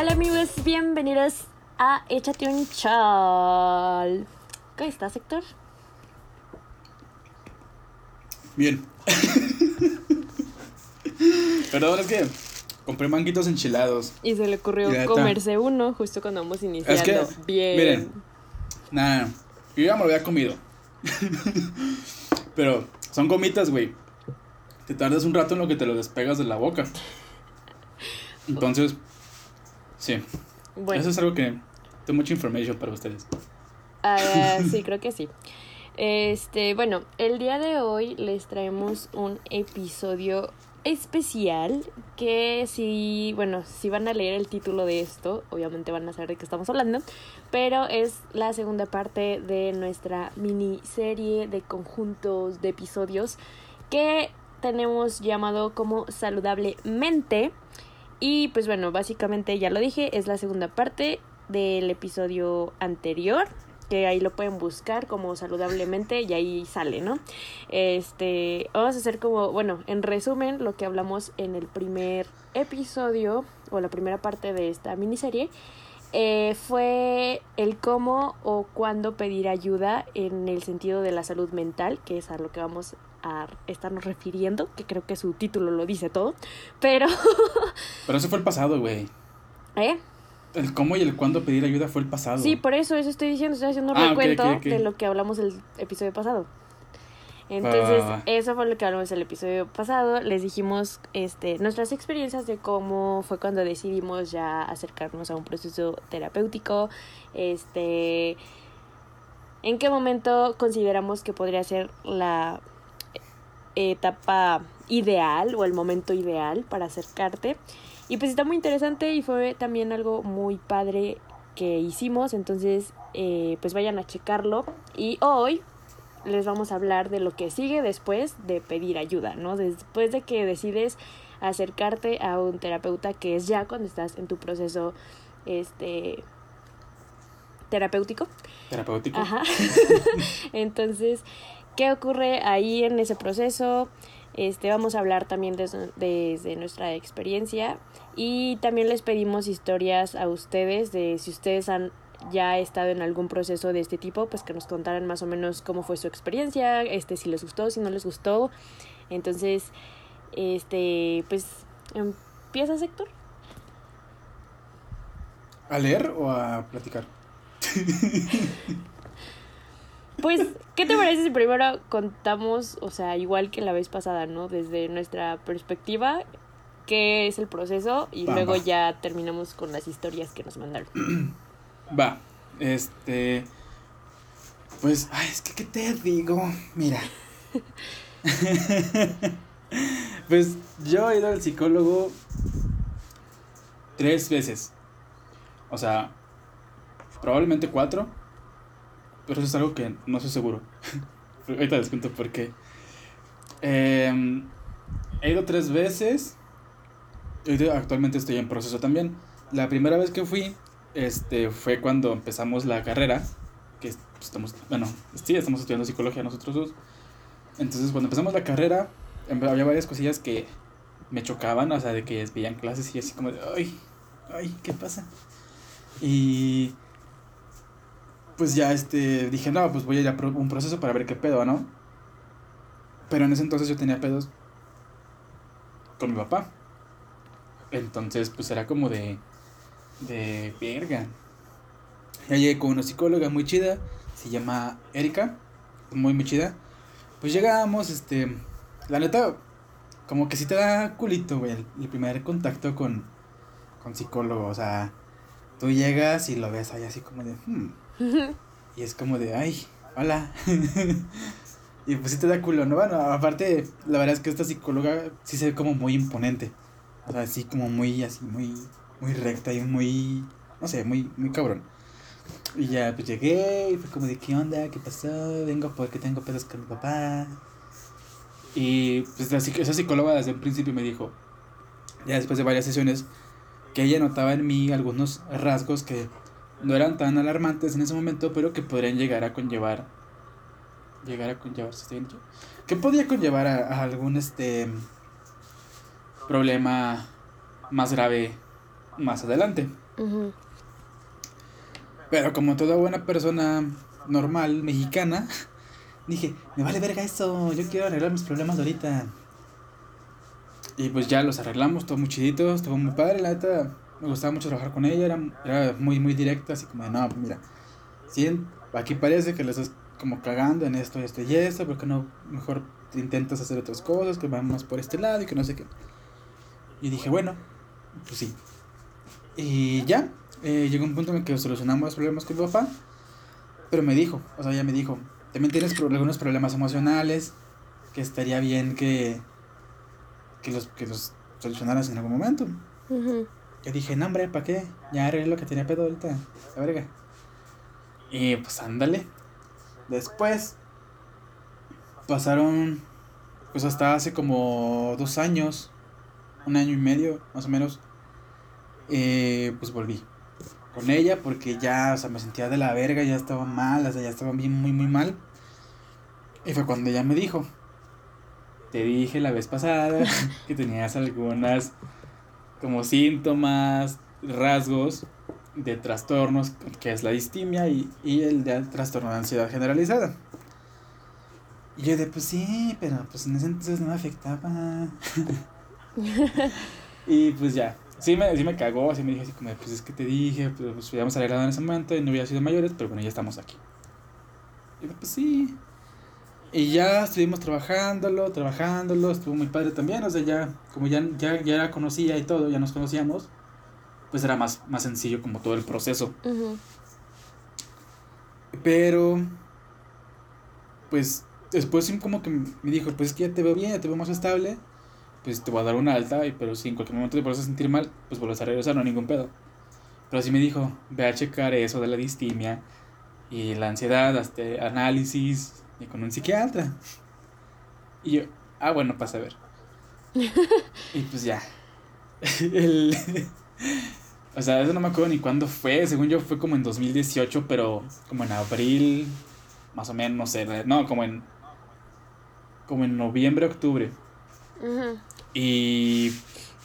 Hola amigos, bienvenidos a Échate un chal. ¿Cómo estás, Héctor? Bien. Perdón, es que compré manguitos enchilados. Y se le ocurrió comerse uno justo cuando vamos iniciando. Es que, Bien. miren, nada, yo ya me lo había comido. Pero son gomitas, güey. Te tardas un rato en lo que te lo despegas de la boca. Entonces, sí, Bueno, eso es algo que tengo mucha información para ustedes. ah, sí, creo que sí. Este, bueno, el día de hoy les traemos un episodio especial que si, bueno, si van a leer el título de esto, obviamente van a saber de qué estamos hablando, pero es la segunda parte de nuestra miniserie de conjuntos de episodios que tenemos llamado como saludablemente y pues bueno, básicamente ya lo dije, es la segunda parte del episodio anterior que ahí lo pueden buscar como saludablemente y ahí sale, ¿no? Este, vamos a hacer como, bueno, en resumen, lo que hablamos en el primer episodio o la primera parte de esta miniserie eh, fue el cómo o cuándo pedir ayuda en el sentido de la salud mental, que es a lo que vamos a estarnos refiriendo, que creo que su título lo dice todo, pero, Pero eso fue el pasado, güey. ¿eh? El cómo y el cuándo pedir ayuda fue el pasado. Sí, por eso, eso estoy diciendo, estoy haciendo un Ah, recuento de lo que hablamos el episodio pasado. Entonces, eso fue lo que hablamos el episodio pasado. Les dijimos este, nuestras experiencias de cómo fue cuando decidimos ya acercarnos a un proceso terapéutico. Este, en qué momento consideramos que podría ser la etapa ideal o el momento ideal para acercarte. Y pues está muy interesante y fue también algo muy padre que hicimos, entonces eh, pues vayan a checarlo. Y hoy les vamos a hablar de lo que sigue después de pedir ayuda, ¿no? Después de que decides acercarte a un terapeuta, que es ya cuando estás en tu proceso este terapéutico. Terapéutico. Ajá. Entonces, ¿qué ocurre ahí en ese proceso? Este, vamos a hablar también desde, nuestra experiencia y también les pedimos historias a ustedes de si ustedes han ya estado en algún proceso de este tipo, pues que nos contaran más o menos cómo fue su experiencia, este, si les gustó, si no les gustó. Entonces, este, pues, ¿empiezas, Héctor? ¿A leer o a platicar? Pues, ¿qué te parece si primero contamos, o sea, igual que la vez pasada, ¿no? Desde nuestra perspectiva, qué es el proceso y Va, luego va. ya terminamos con las historias que nos mandaron. Va, este. Pues, ay, es que, ¿qué te digo? Mira. pues yo he ido al psicólogo tres veces. O sea, probablemente cuatro. Pero eso es algo que no estoy seguro. Ahorita les cuento por qué. Em, he ido tres veces. Actualmente estoy en proceso también. La primera vez que fui, este, fue cuando empezamos la carrera. Que es- pues, estamos, bueno, sí, estamos estudiando psicología nosotros dos. Entonces, cuando empezamos la carrera, em- había varias cosillas que me chocaban, o sea, de que veían clases y así como de, ay, ay, ¿qué pasa? Y pues ya este, dije, no, pues voy a ir a un proceso para ver qué pedo, ¿no? Pero en ese entonces yo tenía pedos con mi papá. Entonces, pues era como de, de verga. Ya llegué con una psicóloga muy chida, se llama Erika, muy muy chida. Pues llegamos, este, la neta, como que sí te da culito, güey, el, el primer contacto con, con psicólogo, o sea, tú llegas y lo ves ahí así como de, hmm, y es como de, ay, hola. y pues sí te da culo, ¿no? Bueno, aparte, la verdad es que esta psicóloga sí se ve como muy imponente. O sea, así como muy, así, muy, muy recta y muy, no sé, muy, muy cabrón. Y ya, pues llegué y fue como de, ¿qué onda? ¿Qué pasó? Vengo porque tengo pedos con mi papá. Y pues esa psicóloga desde el principio me dijo, ya después de varias sesiones, que ella notaba en mí algunos rasgos que no eran tan alarmantes en ese momento, pero que podrían llegar a conllevar. Llegar a conllevar, ¿sí está bien dicho? Que podía conllevar a, a algún este problema más grave más adelante. Pero como toda buena persona normal, mexicana, dije, me vale verga eso, yo quiero arreglar mis problemas ahorita. Y pues ya los arreglamos, todo muy chidito, estuvo muy padre, la neta, me gustaba mucho trabajar con ella, era, era muy, muy directa, así como de, no, pues mira, si aquí parece que le estás como cagando en esto, esto y esto, porque no, mejor intentas hacer otras cosas que van más por este lado y que no sé qué. Y dije, bueno, pues sí. Y ya, eh, llegó un punto en que solucionamos los problemas con mi papá, pero me dijo, o sea, ella me dijo, también tienes algunos problemas emocionales, que estaría bien que, que, los, que los solucionaras en algún momento. Yo dije, no, hombre, ¿para qué? Ya arreglé lo que tenía pedo ahorita, la verga. Y pues ándale. Después pasaron, pues hasta hace como dos años, un año y medio, más o menos, eh, pues volví con ella porque ya, o sea, me sentía de la verga, ya estaba mal, o sea, ya estaba bien, muy, muy mal. Y fue cuando ella me dijo, te dije la vez pasada que tenías algunas como síntomas, rasgos de trastornos, que es la distimia y, y el de trastorno de ansiedad generalizada. Y yo de, pues sí, pero pues en ese entonces no me afectaba. y pues ya, sí me, sí me cagó, así me dijo así como, pues es que te dije, pues, pues hubiéramos arreglado en ese momento y no hubiera sido mayores, pero bueno, ya estamos aquí. Y yo, pues sí. Y ya estuvimos trabajándolo, trabajándolo, estuvo muy padre también, o sea, ya, como ya, ya, ya la conocía y todo, ya nos conocíamos, pues era más, más sencillo como todo el proceso. Pero, pues, después como que me dijo, pues es que ya te veo bien, ya te veo más estable, pues te voy a dar una alta, y, pero si en cualquier momento te vuelves a sentir mal, pues vuelves a regresar, no hay ningún pedo. Pero así me dijo, ve a checar eso de la distimia y la ansiedad, hasta análisis, y con un psiquiatra. Y yo, ah, bueno, pasa a ver. y pues ya. El, o sea, eso no me acuerdo ni cuándo fue. Según yo fue como en 2018, pero como en abril, más o menos, no sé. No, como en. Como en noviembre, octubre. Y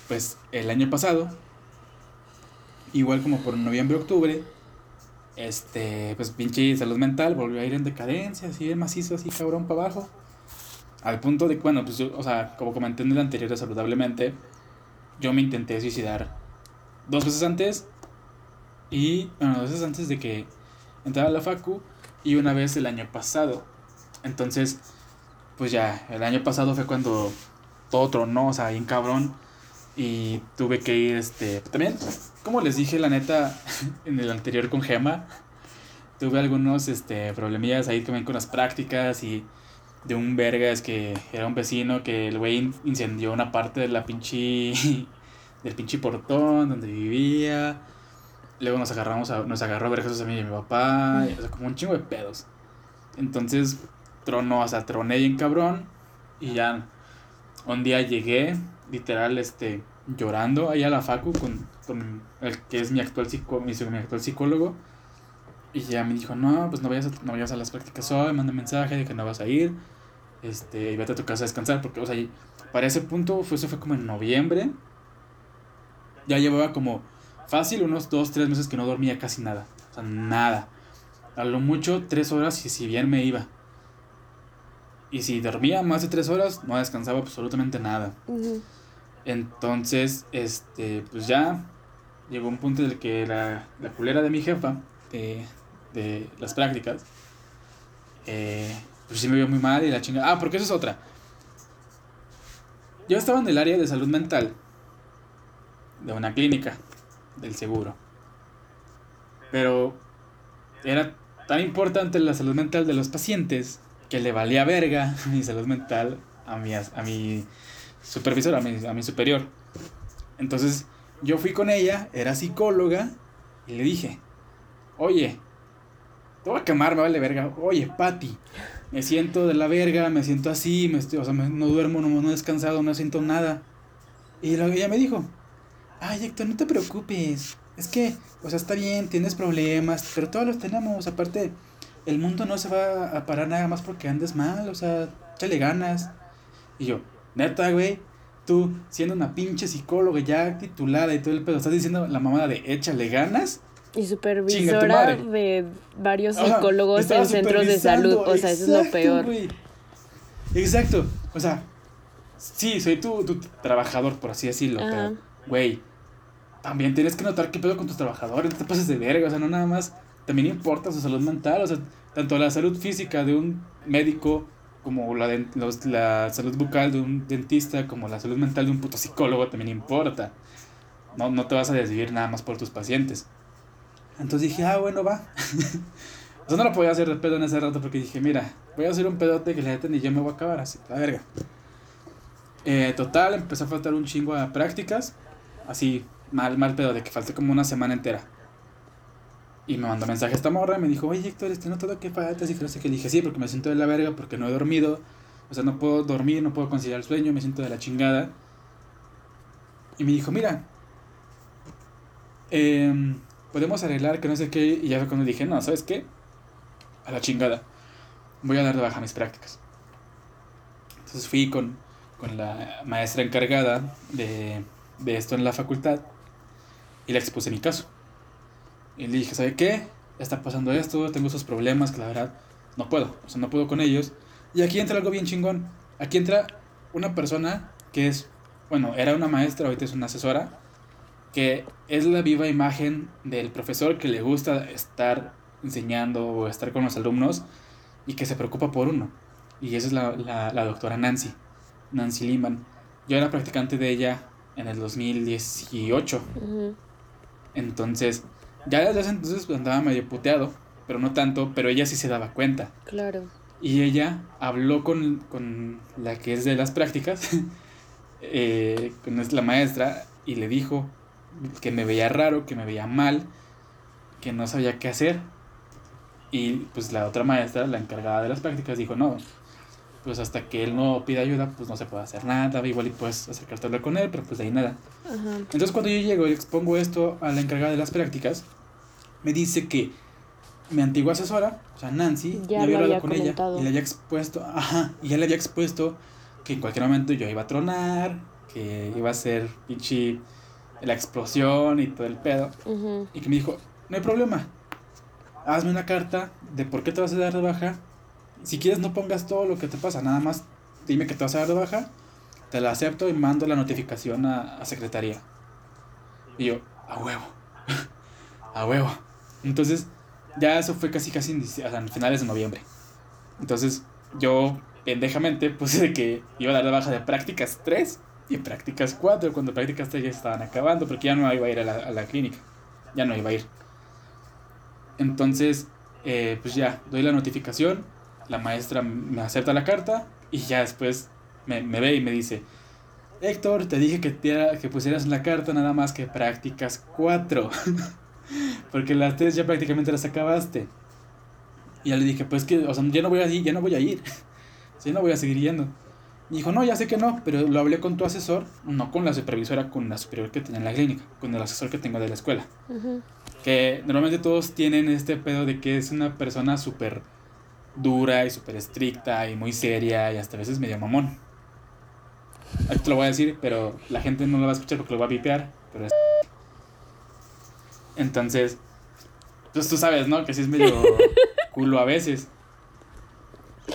pues el año pasado, igual como por noviembre, octubre, este, pues pinche salud mental volvió a ir en decadencia, así de macizo, así cabrón para abajo. Al punto de que, bueno, pues yo, o sea, como comenté en el anterior saludablemente, yo me intenté suicidar dos veces antes y, bueno, dos veces antes de que entrara a la facu y una vez el año pasado. Entonces, pues ya, el año pasado fue cuando todo tronó, o sea, bien cabrón. Y tuve que ir, este, también, como les dije, la neta, en el anterior con Gema, tuve algunos, este, problemillas ahí también con las prácticas y de un verga, es que era un vecino que el güey incendió una parte de la pinche, del pinche portón donde vivía. Luego nos agarramos a, nos agarró a vergazos a mí y a mi papá, o sea, como un chingo de pedos. Entonces, tronó, o sea, troné bien cabrón y ya un día llegué, literal, este, llorando ahí a la facu con, con el que es mi actual, psico, mi, actual psicólogo. Y ya me dijo, no, pues no vayas a, no vayas a las prácticas hoy, manda mensaje de que no vas a ir. Este, y vete a tu casa a descansar. Porque, o sea, para ese punto, fue, eso fue como en noviembre. Ya llevaba como fácil unos dos, tres meses que no dormía casi nada. O sea, nada. A lo mucho tres horas y si bien me iba. Y si dormía más de tres horas, no descansaba absolutamente nada. Entonces, este, pues ya llegó un punto en el que la, la culera de mi jefa, de, de las prácticas, eh, pues sí me vio muy mal y la chingada. Ah, porque eso es otra. Yo estaba en el área de salud mental de una clínica del seguro. Pero era tan importante la salud mental de los pacientes que le valía verga mi salud mental a mi, a mi supervisor, a mi, a mi superior. Entonces yo fui con ella, era psicóloga, y le dije, oye, te voy a quemar, me vale verga. Oye, Patti, me siento de la verga, me siento así, me estoy, o sea, no duermo, no, no he descansado, no siento nada. Y ella me dijo, ay Héctor, no te preocupes, es que, o sea, está bien, tienes problemas, pero todos los tenemos, aparte el mundo no se va a parar nada más porque andes mal, o sea, échale ganas. Y yo, neta, güey. tú, siendo una pinche psicóloga ya titulada y todo el pedo, estás diciendo la mamada de échale ganas. Y supervisora de varios psicólogos en centros de salud. O sea, eso es lo peor. Exacto. O sea, sí, soy tu, tu trabajador, por así decirlo. Pero, güey, también tienes que notar qué pedo con tus trabajadores. No te pases de verga. O sea, no nada más. También importa su salud mental. O sea, tanto la salud física de un médico como la, de, la salud bucal de un dentista, como la salud mental de un puto psicólogo también importa. No, no te vas a decidir nada más por tus pacientes. Entonces dije, ah, bueno, va. Yo no lo podía hacer de pedo en ese rato porque dije, mira, voy a hacer un pedote que la neta ni yo me voy a acabar así, la verga. Eh, total, empezó a faltar un chingo a prácticas. Así, mal, mal pedo, de que falté como una semana entera. Y me mandó mensaje esta morra me dijo, oye Héctor, este no todo que falta. Y que no sé qué. Le dije, sí, porque me siento de la verga, porque no he dormido. O sea, no puedo dormir, no puedo conciliar el sueño, me siento de la chingada. Y me dijo, mira, eh, podemos arreglar que no sé qué. Y ya fue cuando dije, no, ¿sabes qué? A la chingada. Voy a dar de baja mis prácticas. Entonces fui con, con la maestra encargada de, de esto en la facultad y le expuse mi caso. Y le dije, ¿sabe qué? Está pasando esto, tengo esos problemas que la verdad no puedo, o sea, no puedo con ellos. Y aquí entra algo bien chingón. Aquí entra una persona que es, bueno, era una maestra, ahorita es una asesora, que es la viva imagen del profesor que le gusta estar enseñando o estar con los alumnos y que se preocupa por uno. Y esa es la, la, doctora Nancy, Nancy Lehman. Yo era practicante de ella en el 2018. Entonces, ya desde ese entonces andaba medio puteado, pero no tanto, pero ella sí se daba cuenta. Claro. Y ella habló con, con la que es de las prácticas, eh, con la maestra, y le dijo que me veía raro, que me veía mal, que no sabía qué hacer. Y pues la otra maestra, la encargada de las prácticas, dijo, no, pues hasta que él no pida ayuda, pues no se puede hacer nada, igual y puedes acercarte a hablar con él, pero pues de ahí nada. Entonces cuando yo llego y expongo esto a la encargada de las prácticas, me dice que mi antigua asesora, o sea Nancy, ya, había hablado con ella y le había expuesto, ajá, y ya le había expuesto que en cualquier momento yo iba a tronar, que iba a ser pinche la explosión y todo el pedo. Y que me dijo, no hay problema, hazme una carta de por qué te vas a dar de baja si quieres no pongas todo lo que te pasa, nada más dime que te vas a dar de baja, te la acepto y mando la notificación a, secretaría. Y yo, a huevo, a huevo. Entonces, ya eso fue casi casi en finales de noviembre. Entonces, yo pendejamente puse de que iba a dar de baja de prácticas 3 y prácticas 4, cuando prácticas 3 ya estaban acabando, porque ya no iba a ir a la, a la clínica. Ya no iba a ir. Entonces, eh, pues ya, doy la notificación la maestra me acepta la carta y ya después me, ve y me dice, Héctor, te dije que, que pusieras en la carta nada más que prácticas 4, porque las tres ya prácticamente las acabaste. Y ya le dije, pues que, o sea, ya no voy a ir, ya no voy a ir, ya no voy a seguir yendo. Me dijo, no, ya sé que no, pero lo hablé con tu asesor, no con la supervisora, con la superior que tenía en la clínica, con el asesor que tengo de la escuela. Que normalmente todos tienen este pedo de que es una persona súper dura y súper estricta y muy seria y hasta a veces medio mamón. Aquí te lo voy a decir, pero la gente no lo va a escuchar porque lo va a vipear, pero es... Entonces, pues tú sabes, ¿no? Que sí es medio culo a veces.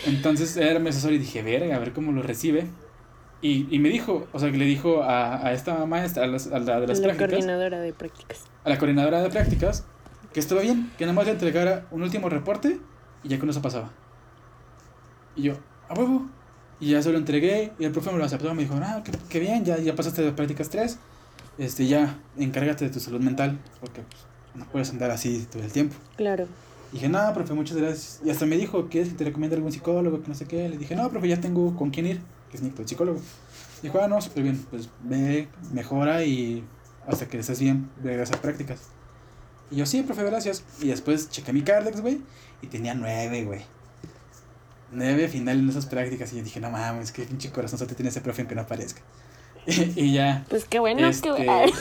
Entonces era mi asesor y dije, verga, a ver cómo lo recibe. Y, y me dijo, o sea, que le dijo a, a esta maestra, a, la de las la coordinadora de prácticas. A la coordinadora de prácticas, que estaba bien, que nada más le entregara un último reporte y ya con eso pasaba. Y yo, a huevo. Y ya se lo entregué y el profe me lo aceptó. Me dijo, ah, qué, bien, ya, ya pasaste de prácticas 3. Este, ya, encárgate de tu salud mental. Porque pues, no puedes andar así todo el tiempo. Claro. Y dije, no, profe, muchas gracias. Y hasta me dijo, ¿quieres que te recomiende algún psicólogo? Que no sé qué. Le dije, no, profe, ya tengo con quién ir. Que es Nico, el psicólogo. Dijo, ah, no, súper bien. Pues ve, mejora y hasta que estés bien, ve a prácticas. Y yo, sí, profe, gracias. Y después chequé mi Cardex, güey. Y tenía nueve, güey. Nueve final en esas prácticas. Y yo dije, no mames, qué pinche corazón te tiene ese profe aunque no aparezca. Y, ya. Pues qué bueno, este... qué bueno.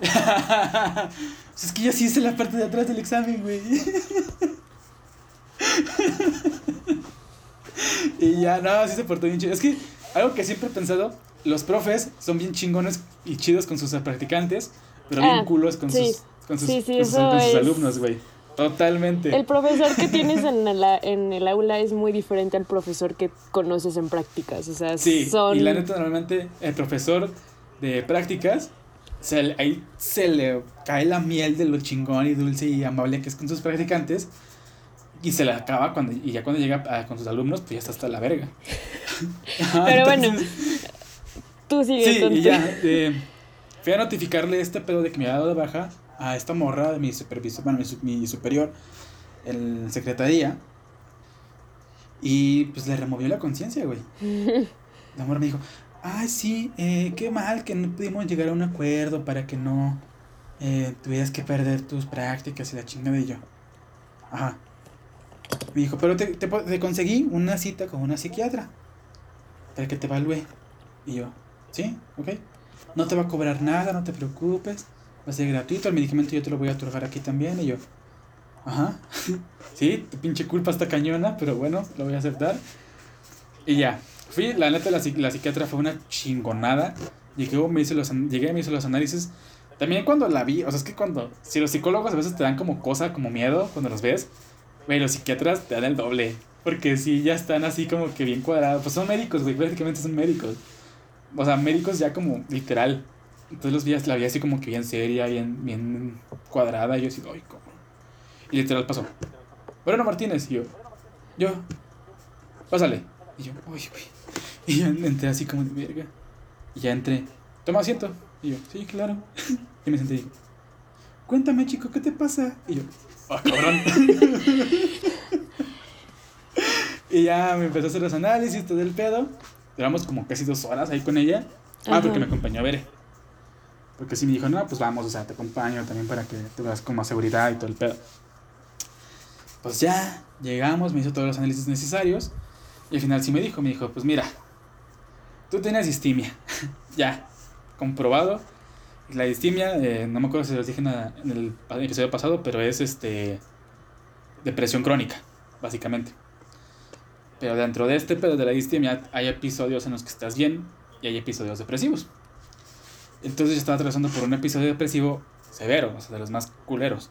pues es que yo sí hice la parte de atrás del examen, güey. y ya, no, sí se portó bien chido. Es que algo que siempre he pensado los profes son bien chingones y chidos con sus practicantes, pero bien Ah, culos con sí. sus, con sus, Sí, sí, con sus- con sus alumnos, güey. Totalmente. El profesor que tienes en el, en el aula es muy diferente al profesor que conoces en prácticas. O sea, Sí, son. y la neta, normalmente el profesor de prácticas, se ahí se le cae la miel de lo chingón y dulce y amable que es con sus practicantes. Y se le acaba cuando, y ya cuando llega a- con sus alumnos, pues ya está hasta la verga. Pero bueno, entonces- Tú sigue Sí, y ya. eh, fui a notificarle este pedo de que me había dado de baja a esta morra de mi supervisor, bueno, mi, mi superior en secretaría. Y pues le removió la conciencia, güey. La morra me dijo, ay, sí, eh, qué mal que no pudimos llegar a un acuerdo para que no eh, tuvieras que perder tus prácticas y la chingada de yo. Ajá. Me dijo, pero te, te, te conseguí una cita con una psiquiatra para que te evalúe. Y yo, ¿sí? ¿Ok? No te va a cobrar nada, no te preocupes. Va a ser gratuito, el medicamento yo te lo voy a otorgar aquí también. Y yo, ajá. sí, tu pinche culpa está cañona, pero bueno, lo voy a aceptar. Y ya, fui, la neta, la, la psiquiatra fue una chingonada. Llegué, me hizo los, llegué, me hizo los análisis. También cuando la vi, o sea, es que cuando, si los psicólogos a veces te dan como cosa, como miedo cuando los ves, güey, los psiquiatras te dan el doble. Porque sí, ya están así como que bien cuadrados. Pues son médicos, güey, prácticamente son médicos. O sea, médicos ya como literal. Entonces los vi, la vi así como que bien seria, bien, bien cuadrada. Y yo así, ay, cómo. Y literal pasó. Bueno, Martínez, y yo, yo, pásale. Y yo, uy, güey. Y yo entré así como de verga. Y ya entré, toma asiento. Y yo, sí, claro. Y me senté y digo, cuéntame, chico, ¿qué te pasa? Y yo, ah, cabrón. y ya me empezó a hacer los análisis, todo el pedo. Duramos como casi dos horas ahí con ella. Ah, Ajá. porque me acompañó a ver. Porque sí me dijo, no, pues vamos, o sea, te acompaño también para que te veas con más seguridad y todo el pedo. Pues ya, llegamos, me hizo todos los análisis necesarios. Y al final sí me dijo, me dijo, pues mira, tú tienes distimia. ya, comprobado. La distimia, eh, no me acuerdo si los dije en, la- en el episodio pasado, pero es este depresión crónica, básicamente. Pero dentro de este pedo de la distimia hay episodios en los que estás bien y hay episodios depresivos. Entonces yo estaba atravesando por un episodio depresivo severo, o sea, de los más culeros.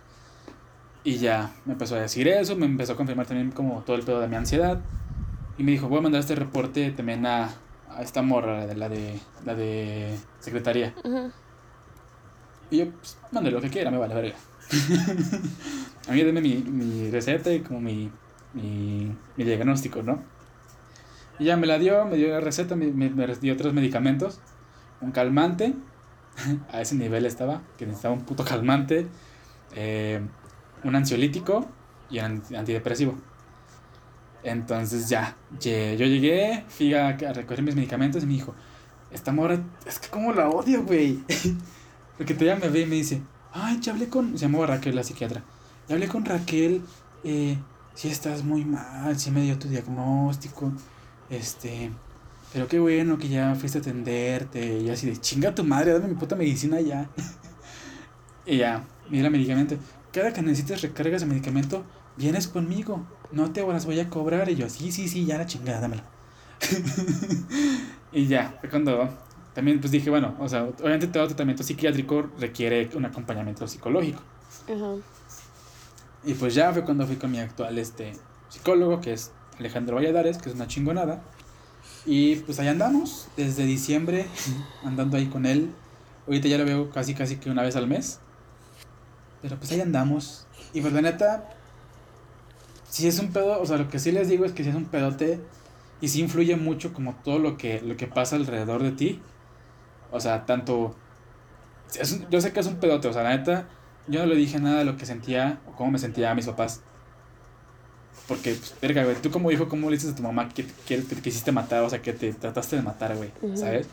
Y ya me empezó a decir eso, me empezó a confirmar también como todo el pedo de mi ansiedad. Y me dijo, voy a mandar este reporte también a, a esta morra, la de, la de, secretaría. Ujú. Y yo, pues, mande lo que quiera, me vale verga. a mí denme mi, mi receta y como mi, mi, mi diagnóstico, ¿no? Y ya me la dio, me dio la receta, me, me, me dio otros medicamentos. Un calmante, a ese nivel estaba, que necesitaba un puto calmante. eh, un ansiolítico y un anti- antidepresivo. Entonces ya, yo llegué, fui a, recoger mis medicamentos y me dijo, esta morra, es que como la odio, güey. Porque todavía me ve y me dice, ay, ya hablé con, se llamaba Raquel, la psiquiatra, ya hablé con Raquel, eh, si estás muy mal, si me dio tu diagnóstico, este, pero qué bueno que ya fuiste a atenderte, y así de, chinga tu madre, dame mi puta medicina ya. y ya, mira medicamento, cada que necesites recargas de medicamento, vienes conmigo, no te las voy a cobrar, y yo, sí, sí, sí, ya la chingada, dámela. y ya, fue cuando también pues dije, bueno, o sea, obviamente todo tratamiento psiquiátrico requiere un acompañamiento psicológico. Ajá. Y pues ya fue cuando fui con mi actual este, psicólogo, que es Alejandro Valladares, que es una chingonada. Y pues ahí andamos, desde diciembre, andando ahí con él. Ahorita ya lo veo casi, casi que una vez al mes. Pero pues ahí andamos. Y pues la neta, si es un pedo, o sea, lo que sí les digo es que si es un pedote y sí influye mucho como todo lo que, lo que pasa alrededor de ti. O sea, tanto... es un- yo sé que es un pedote, o sea, la neta, yo no le dije nada de lo que sentía o cómo me sentía a mis papás. Porque, pues, verga, güey, tú como hijo, ¿cómo le dices a tu mamá que, que te quisiste matar? O sea, que te trataste de matar, güey. ¿sabes?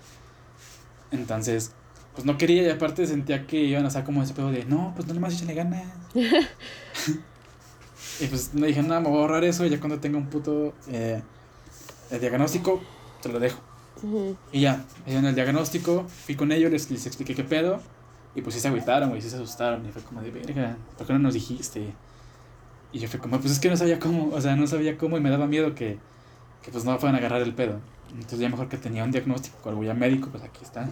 Entonces, pues no quería y aparte sentía que iban a estar como ese pedo de, no, pues no le más échale ganas. y pues me dije, nada, me voy a ahorrar eso y ya cuando tenga un puto eh, el diagnóstico, te lo dejo. Ujú. Y ya, me el diagnóstico, fui con ellos, les, les expliqué qué pedo. Y pues sí se agüitaron, güey, sí se asustaron. Y fue como de, verga, ¿por qué no nos dijiste? Y yo fue como, pues es que no sabía cómo, o sea, no sabía cómo y me daba miedo que, que pues no pueden agarrar el pedo. Entonces ya mejor que tenía un diagnóstico algo ya médico, pues aquí está.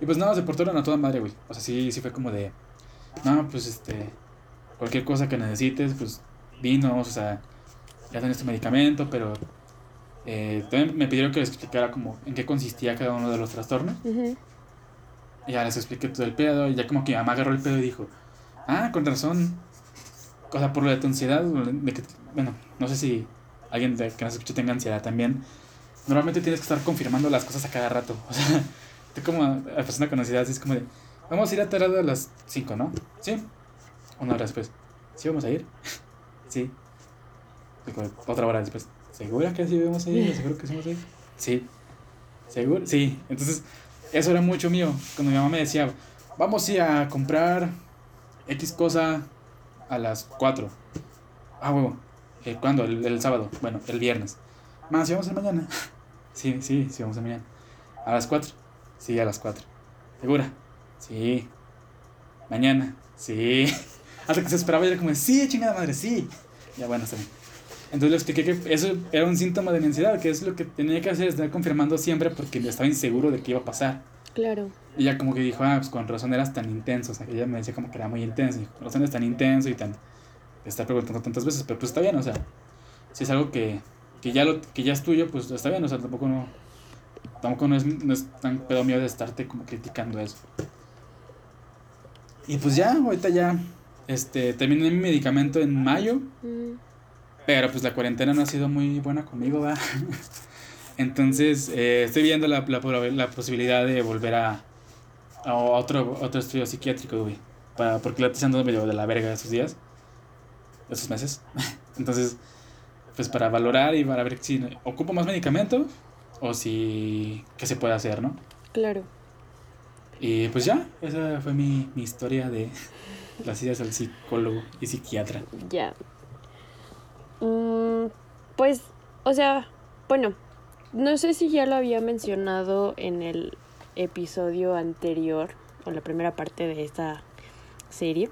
Y pues nada, se portaron a toda madre, güey. O sea, sí, sí fue como de, no, pues este, cualquier cosa que necesites, pues dinos, o sea, ya tenés tu medicamento, pero eh, también me pidieron que les explicara como en qué consistía cada uno de los trastornos. Y ya les expliqué todo el pedo, y ya como que mi mamá agarró el pedo y dijo, ah, con razón, o sea, por de tu ansiedad, de que, bueno, no sé si alguien de, que nos escucha tenga ansiedad también, normalmente tienes que estar confirmando las cosas a cada rato, o sea, tú como la persona con ansiedad es como de, vamos a ir a a las 5, ¿no? Sí, una hora después, ¿sí vamos a ir? sí, otra hora después, ¿segura que sí vamos a ir? ¿Seguro que sí vamos a ir? Sí, ¿seguro? Sí, entonces, eso era mucho mío, cuando mi mamá me decía, vamos a ir a comprar X cosa a las 4. Ah, huevo. Eh, ¿Cuándo? El, sábado. Bueno, el viernes. Más, ¿sí vamos a mañana? sí, sí, sí vamos a mañana. ¿A las 4? Sí, a las 4. ¿Segura? Sí. ¿Mañana? Sí. Hasta que se esperaba y era como, sí, chingada madre, sí. Ya bueno, está bien. Entonces le expliqué que eso era un síntoma de mi ansiedad, que es lo que tenía que hacer, estar confirmando siempre porque estaba inseguro de qué iba a pasar. Claro. Y ella como que dijo, ah, pues con razón eras tan intenso. O sea, ella me decía como que era muy intenso. Y con razón eres tan intenso y tan... Te está preguntando tantas veces, pero pues está bien, o sea, si es algo que, que, ya, lo, que ya es tuyo, pues está bien, o sea, tampoco no... Tampoco no es, no es tan pedo mío de estarte como criticando eso. Y pues ya, ahorita ya, este, terminé mi medicamento en mayo. Mm. Pero pues la cuarentena no ha sido muy buena conmigo, ¿va? Entonces, eh, estoy viendo la, la, la, posibilidad de volver a, a otro, otro estudio psiquiátrico, güey. Para, porque la estoy haciendo medio de la verga esos días. Esos meses. Entonces, pues para valorar y para ver si ocupo más medicamento o si. qué se puede hacer, ¿no? Claro. Y pues ya, esa fue mi, mi historia de las ideas al psicólogo y psiquiatra. Ya. Mm, pues, o sea, bueno, no sé si ya lo había mencionado en el episodio anterior o la primera parte de esta serie,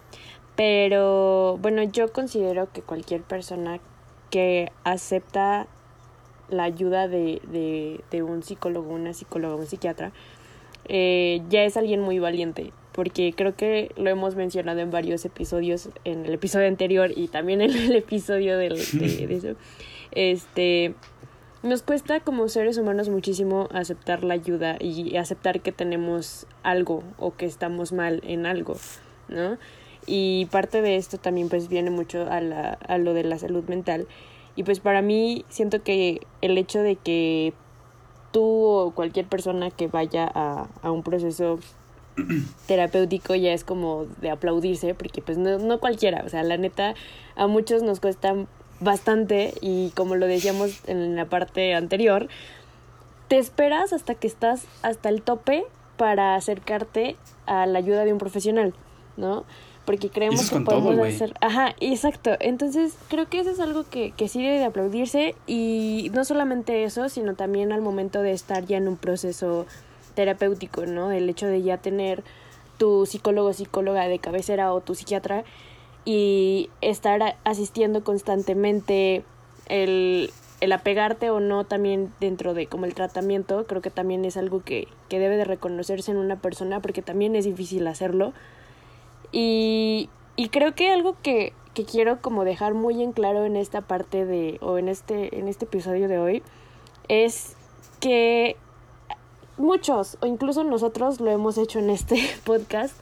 pero bueno, yo considero que cualquier persona que acepta la ayuda de, de, de un psicólogo, una psicóloga, un psiquiatra, eh, ya es alguien muy valiente, porque creo que lo hemos mencionado en varios episodios, en el episodio anterior y también en el episodio de, de eso. Este, nos cuesta como seres humanos muchísimo aceptar la ayuda y aceptar que tenemos algo o que estamos mal en algo, ¿no? Y parte de esto también pues viene mucho a, la, a lo de la salud mental. Y pues para mí siento que el hecho de que tú o cualquier persona que vaya a, a un proceso terapéutico ya es como de aplaudirse porque pues no, no cualquiera, o sea, la neta a muchos nos cuesta bastante y como lo decíamos en la parte anterior, te esperas hasta que estás hasta el tope para acercarte a la ayuda de un profesional, ¿no? Porque creemos que podemos hacer... Ajá, exacto. Entonces creo que eso es algo que, que sí debe de aplaudirse y no solamente eso, sino también al momento de estar ya en un proceso terapéutico, ¿no? El hecho de ya tener tu psicólogo, psicóloga de cabecera o tu psiquiatra y estar asistiendo constantemente el, el apegarte o no también dentro de como el tratamiento creo que también es algo que, que debe de reconocerse en una persona porque también es difícil hacerlo. Y, y creo que algo que, que quiero como dejar muy en claro en esta parte de o en este en este episodio de hoy es que muchos o incluso nosotros lo hemos hecho en este podcast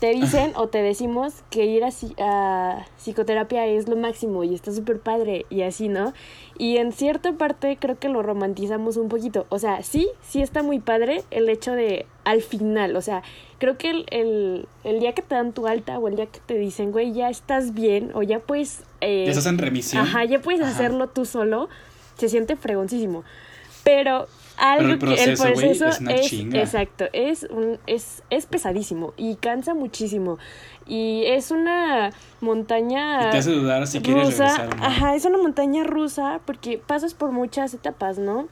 te dicen o te decimos que ir a, psicoterapia es lo máximo y está súper padre y así, ¿no? Y en cierta parte creo que lo romantizamos un poquito. O sea, sí, sí está muy padre el hecho de al final, o sea, creo que el, el, el día que te dan tu alta o el día que te dicen, güey, ya estás bien o ya puedes... Eh, ya estás en remisión. Ajá, ya puedes hacerlo tú solo, se siente fregoncísimo. Pero algo el proceso, que el proceso es, una chinga. exacto, es un es es pesadísimo y cansa muchísimo y es una montaña y te hace dudar si quieres regresar, Ajá, es una montaña rusa porque pasas por muchas etapas, ¿no?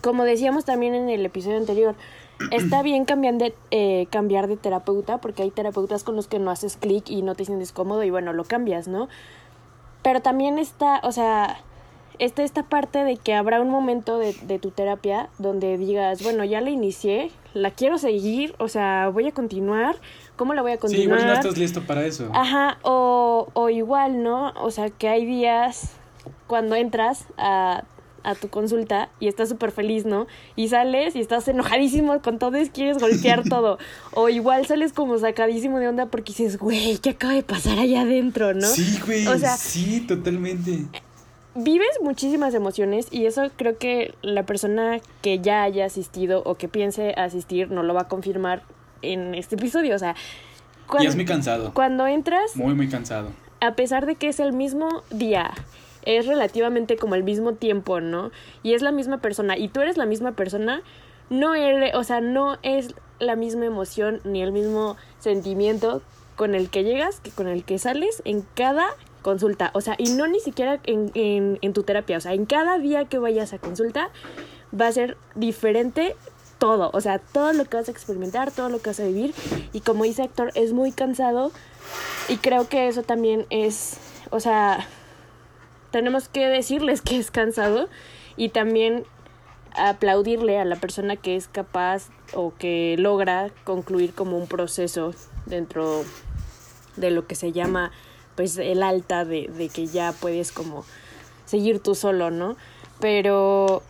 Como decíamos también en el episodio anterior, está bien cambiar de, eh, cambiar de terapeuta porque hay terapeutas con los que no haces clic y no te sientes cómodo y bueno, lo cambias, ¿no? Pero también está, o sea, está esta parte de que habrá un momento de, de tu terapia donde digas, bueno, ya la inicié, la quiero seguir, o sea, voy a continuar, ¿cómo la voy a Sí, continuar? igual no estás listo para eso. Ajá, o, o igual, ¿no? O sea, que hay días cuando entras a, a tu consulta y estás súper feliz, ¿no? Y sales y estás enojadísimo con todo y quieres golpear todo. O igual sales como sacadísimo de onda porque dices, güey, ¿qué acaba de pasar allá adentro, no? Sí, güey. O sea- sí, totalmente. Vives muchísimas emociones y eso creo que la persona que ya haya asistido o que piense asistir no lo va a confirmar en este episodio. O sea, Y cuando, es muy cansado. cuando entras, Muy, muy cansado. a pesar de que es el mismo día, es relativamente como el mismo tiempo, ¿no? Y es la misma persona y tú eres la misma persona, no eres, o sea, no es la misma emoción ni el mismo sentimiento con el que llegas que con el que sales en cada consulta. O sea, y no ni siquiera en, en, tu terapia. O sea, en cada día que vayas a consulta va a ser diferente todo. O sea, todo lo que vas a experimentar, todo lo que vas a vivir. Y como dice Héctor, es muy cansado. Y creo que eso también es, o sea, tenemos que decirles que es cansado y también aplaudirle a la persona que es capaz o que logra concluir como un proceso dentro de lo que se llama pues el alta de, de que ya puedes como seguir tú solo, ¿no? Pero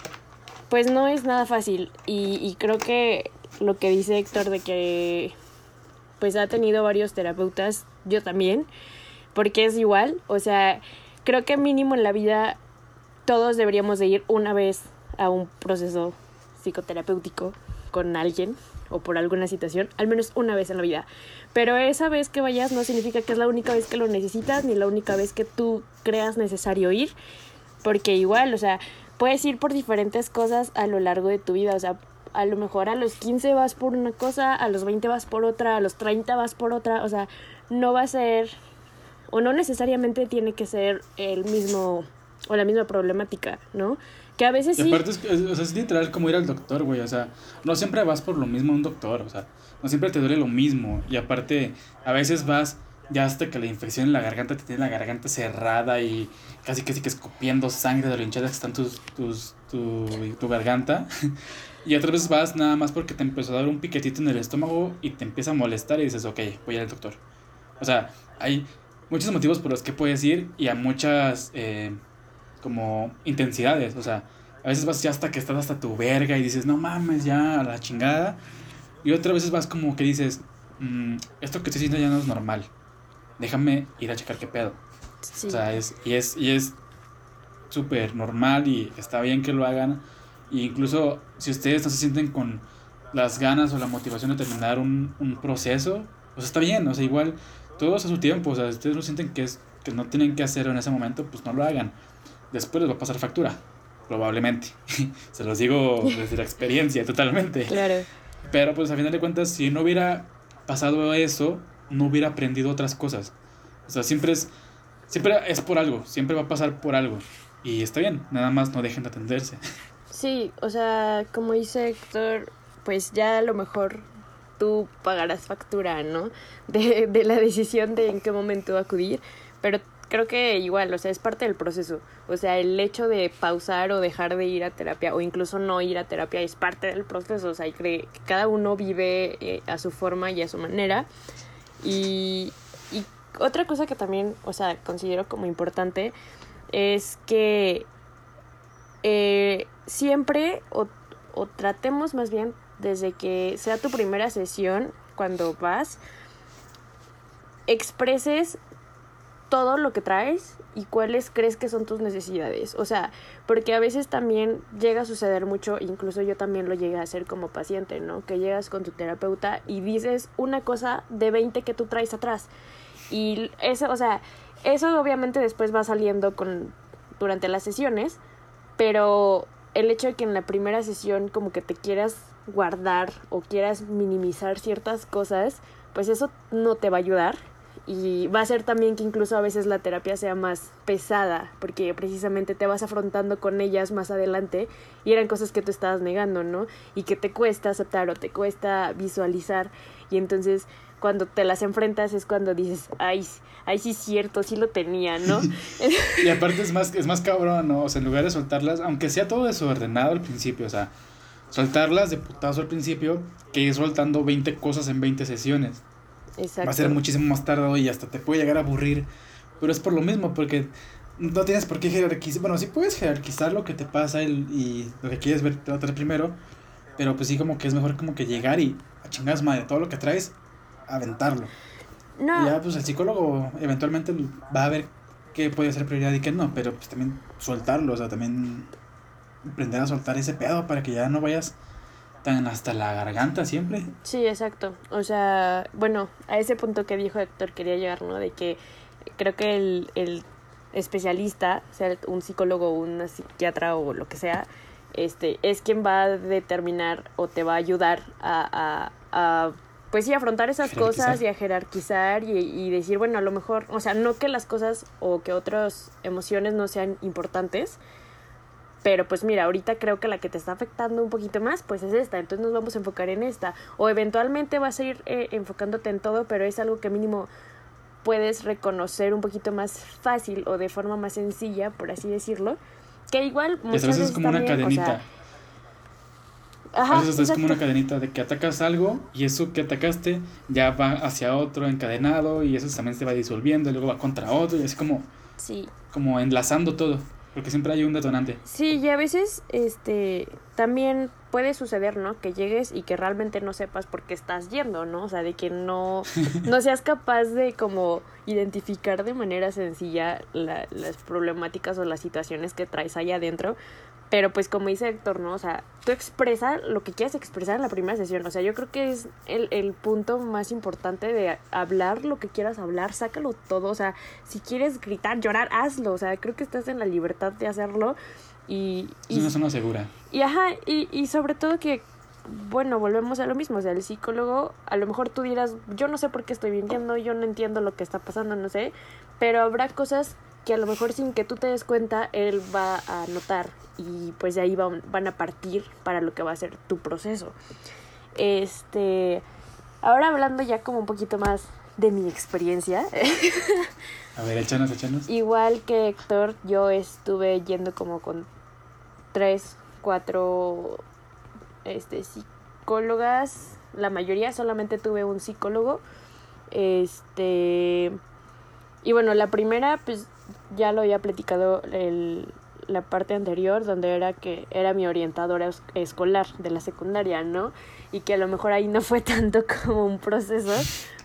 pues no es nada fácil. Y, y creo que lo que dice Héctor de que pues ha tenido varios terapeutas, yo también, porque es igual, o sea, creo que mínimo en la vida todos deberíamos de ir una vez a un proceso psicoterapéutico con alguien o por alguna situación, al menos una vez en la vida. Pero esa vez que vayas no significa que es la única vez que lo necesitas ni la única vez que tú creas necesario ir, porque igual, o sea, puedes ir por diferentes cosas a lo largo de tu vida, o sea, a lo mejor a los 15 vas por una cosa, a los 20 vas por otra, a los 30 vas por otra, o sea, no va a ser o no necesariamente tiene que ser el mismo o la misma problemática, ¿no? Que a veces Y sí. aparte, es, o sea, es literal como ir al doctor, güey. O sea, no siempre vas por lo mismo a un doctor. O sea, no siempre te duele lo mismo. Y aparte, a veces vas ya hasta que la infección en la garganta te tiene la garganta cerrada y casi casi que escupiendo sangre de lo hinchadas que están tus, tus, tu, tu garganta. Y otras veces vas nada más porque te empezó a dar un piquetito en el estómago y te empieza a molestar y dices, ok, voy al doctor. O sea, hay muchos motivos por los que puedes ir y a muchas eh, como intensidades. O sea, a veces vas ya hasta que estás hasta tu verga y dices, no mames, ya a la chingada. Y otras veces vas como que dices, "Mm, esto que estoy haciendo ya no es normal. Déjame ir a checar qué pedo. sí. O sea, es, y es, y es súper normal y está bien que lo hagan. E incluso si ustedes no se sienten con las ganas o la motivación de terminar un, un proceso, pues está bien, o sea, igual todos a su tiempo, o sea, si ustedes no sienten que, es, que no tienen que hacerlo en ese momento, pues no lo hagan. Después les va a pasar factura, probablemente. se los digo desde la experiencia totalmente. Claro. Pero pues a final de cuentas, si no hubiera pasado eso, no hubiera aprendido otras cosas. O sea, siempre es, siempre es por algo, siempre va a pasar por algo. Y está bien, nada más no dejen de atenderse. Sí, o sea, como dice Héctor, pues ya a lo mejor tú pagarás factura, ¿no? De, de la decisión de en qué momento acudir, pero creo que igual, o sea, es parte del proceso. O sea, el hecho de pausar o dejar de ir a terapia o incluso no ir a terapia es parte del proceso. O sea, que cada uno vive eh, a su forma y a su manera. Y, y otra cosa que también, o sea, considero como importante es que eh, siempre o, o tratemos más bien desde que sea tu primera sesión cuando vas expreses todo lo que traes y cuáles crees que son tus necesidades. O sea, porque a veces también llega a suceder mucho, incluso yo también lo llegué a hacer como paciente, ¿no? Que llegas con tu terapeuta y dices una cosa de 20 que tú traes atrás. Y eso, o sea, eso obviamente después va saliendo con durante las sesiones, pero el hecho de que en la primera sesión como que te quieras guardar o quieras minimizar ciertas cosas, pues eso no te va a ayudar y va a ser también que incluso a veces la terapia sea más pesada porque precisamente te vas afrontando con ellas más adelante y eran cosas que tú estabas negando, ¿no? Y que te cuesta aceptar o te cuesta visualizar y entonces cuando te las enfrentas es cuando dices, ay, ay sí es cierto, sí lo tenía, ¿no? y aparte es más, es más cabrón, ¿no? O sea, en lugar de soltarlas, aunque sea todo desordenado al principio, o sea, soltarlas de putazo al principio, que ir soltando 20 cosas en 20 sesiones. Exacto. Va a ser muchísimo más tardado y hasta te puede llegar a aburrir. Pero es por lo mismo, porque no tienes por qué jerarquizar. Bueno, sí puedes jerarquizar lo que te pasa y lo que quieres ver tratar primero. Pero pues sí, como que es mejor como que llegar y a chingas madre, todo lo que traes, aventarlo. No. Y ya, pues el psicólogo eventualmente va a ver qué puede ser prioridad y qué no, pero pues también soltarlo, o sea, también aprender a soltar ese pedo para que ya no vayas tan hasta la garganta siempre. Sí, exacto. O sea, bueno, a ese punto que dijo Héctor quería llegar, ¿no? De que creo que el, el especialista, sea un psicólogo o un psiquiatra o lo que sea, este, es quien va a determinar o te va a ayudar a, a, a pues sí, afrontar esas cosas y a jerarquizar y, y, decir, bueno, a lo mejor, o sea, no que las cosas o que otras emociones no sean importantes, pero pues mira, ahorita creo que la que te está afectando un poquito más, pues es esta, entonces nos vamos a enfocar en esta. O eventualmente vas a ir eh, enfocándote en todo, pero es algo que mínimo puedes reconocer un poquito más fácil o de forma más sencilla, por así decirlo, que igual muchas veces es como una cadenita. a veces es como una cadenita de que atacas algo y eso que atacaste ya va hacia otro encadenado y eso también se va disolviendo y luego va contra otro y así como sí. como enlazando todo. Porque siempre hay un detonante. Sí, y a veces este también puede suceder, ¿no? Que llegues y que realmente no sepas por qué estás yendo, ¿no? O sea, de que no, no seas capaz de como identificar de manera sencilla la, las problemáticas o las situaciones que traes ahí adentro. Pero pues como dice Héctor, ¿no? O sea, tú expresa lo que quieres expresar en la primera sesión. O sea, yo creo que es el, el punto más importante de hablar lo que quieras hablar, sácalo todo. O sea, si quieres gritar, llorar, hazlo. O sea, creo que estás en la libertad de hacerlo. Y, y, es una zona segura. Y ajá, y, y sobre todo que, bueno, volvemos a lo mismo. O sea, el psicólogo, a lo mejor tú dirás, yo no sé por qué estoy mintiendo, yo no entiendo lo que está pasando, no sé. Pero habrá cosas que a lo mejor sin que tú te des cuenta, él va a notar y pues de ahí van, van a partir para lo que va a ser tu proceso. Este, ahora hablando ya como un poquito más de mi experiencia. a ver, échanos, échanos. Igual que Héctor, yo estuve yendo como con tres, cuatro este, psicólogas. La mayoría solamente tuve un psicólogo. Este. Y bueno, la primera, pues ya lo había platicado el, la parte anterior, donde era que era mi orientadora escolar de la secundaria, ¿no? Y que a lo mejor ahí no fue tanto como un proceso,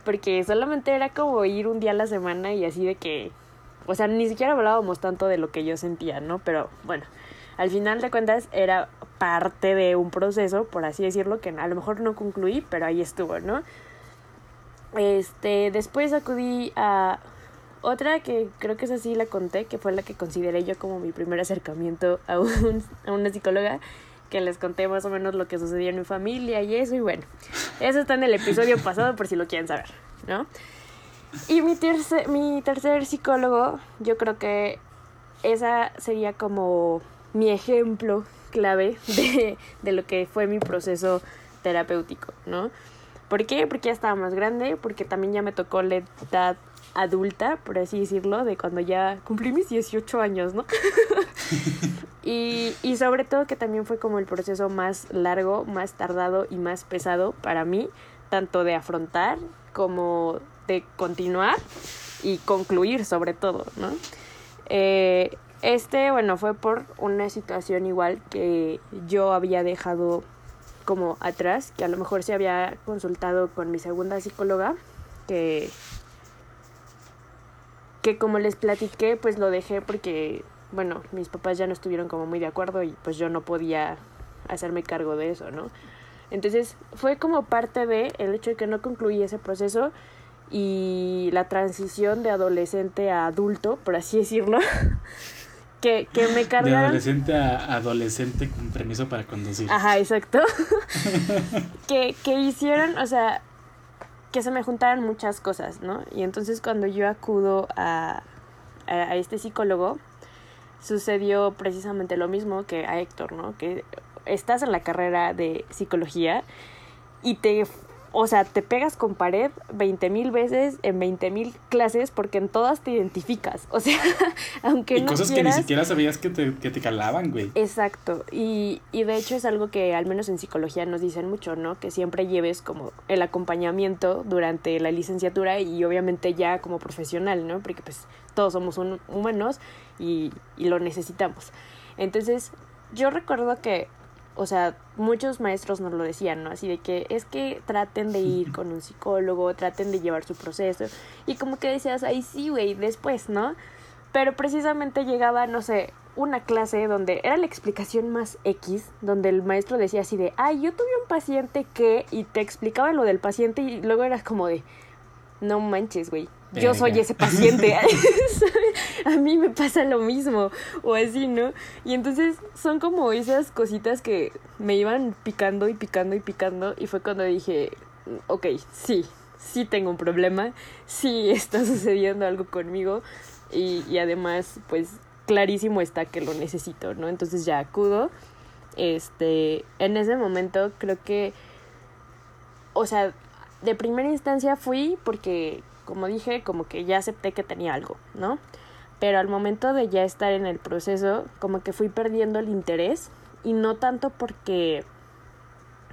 porque solamente era como ir un día a la semana y así de que, o sea, ni siquiera hablábamos tanto de lo que yo sentía, ¿no? Pero bueno, al final de cuentas era parte de un proceso, por así decirlo, que a lo mejor no concluí, pero ahí estuvo, ¿no? Este, después acudí a otra que creo que esa sí la conté, que fue la que consideré yo como mi primer acercamiento a una psicóloga, que les conté más o menos lo que sucedió en mi familia y eso, y bueno, eso está en el episodio pasado por si lo quieren saber, ¿no? Y mi tercer, mi tercer psicólogo, yo creo que esa sería como mi ejemplo clave de, de lo que fue mi proceso terapéutico, ¿no? ¿Por qué? Porque ya estaba más grande, porque también ya me tocó la edad adulta, por así decirlo, de cuando ya cumplí mis 18 años, ¿no? y, y sobre todo que también fue como el proceso más largo, más tardado y más pesado para mí, tanto de afrontar como de continuar y concluir sobre todo, ¿no? Eh, este, bueno, fue por una situación igual que yo había dejado como atrás, que a lo mejor se había consultado con mi segunda psicóloga, que que como les platiqué, pues lo dejé porque, bueno, mis papás ya no estuvieron como muy de acuerdo y pues yo no podía hacerme cargo de eso, ¿no? Entonces fue como parte de el hecho de que no concluí ese proceso y la transición de adolescente a adulto, por así decirlo, que, que me cargaron... De adolescente a adolescente con permiso para conducir. Ajá, exacto. que, que hicieron, o sea, que se me juntaran muchas cosas, ¿no? Y entonces cuando yo acudo a, a, este psicólogo, sucedió precisamente lo mismo que a Héctor, ¿no? Que estás en la carrera de psicología y te o sea, te pegas con pared 20 mil veces en 20 mil clases porque en todas te identificas. O sea, aunque y cosas que ni siquiera sabías que te, que te calaban, güey. Exacto. Y, y de hecho es algo que al menos en psicología nos dicen mucho, ¿no? Que siempre lleves como el acompañamiento durante la licenciatura y obviamente ya como profesional, ¿no? Porque pues todos somos humanos y, y lo necesitamos. Entonces, yo recuerdo que o sea, muchos maestros nos lo decían, ¿no? Así de que es que traten de ir con un psicólogo, traten de llevar su proceso. Y como que decías, ahí sí, güey, después, ¿no? Pero precisamente llegaba, no sé, una clase donde era la explicación más X, donde el maestro decía así de, ay, yo tuve un paciente que, y te explicaba lo del paciente y luego eras como de, no manches, güey, yo soy ese paciente. a mí me pasa lo mismo o así, ¿no? Y entonces son como esas cositas que me iban picando y picando y picando y fue cuando dije, ok, sí, sí tengo un problema, sí está sucediendo algo conmigo y, y además pues clarísimo está que lo necesito, ¿no? Entonces ya acudo. Este, en ese momento creo que, o sea, de primera instancia fui porque como dije, como que ya acepté que tenía algo, ¿no? Pero al momento de ya estar en el proceso, como que fui perdiendo el interés y no tanto porque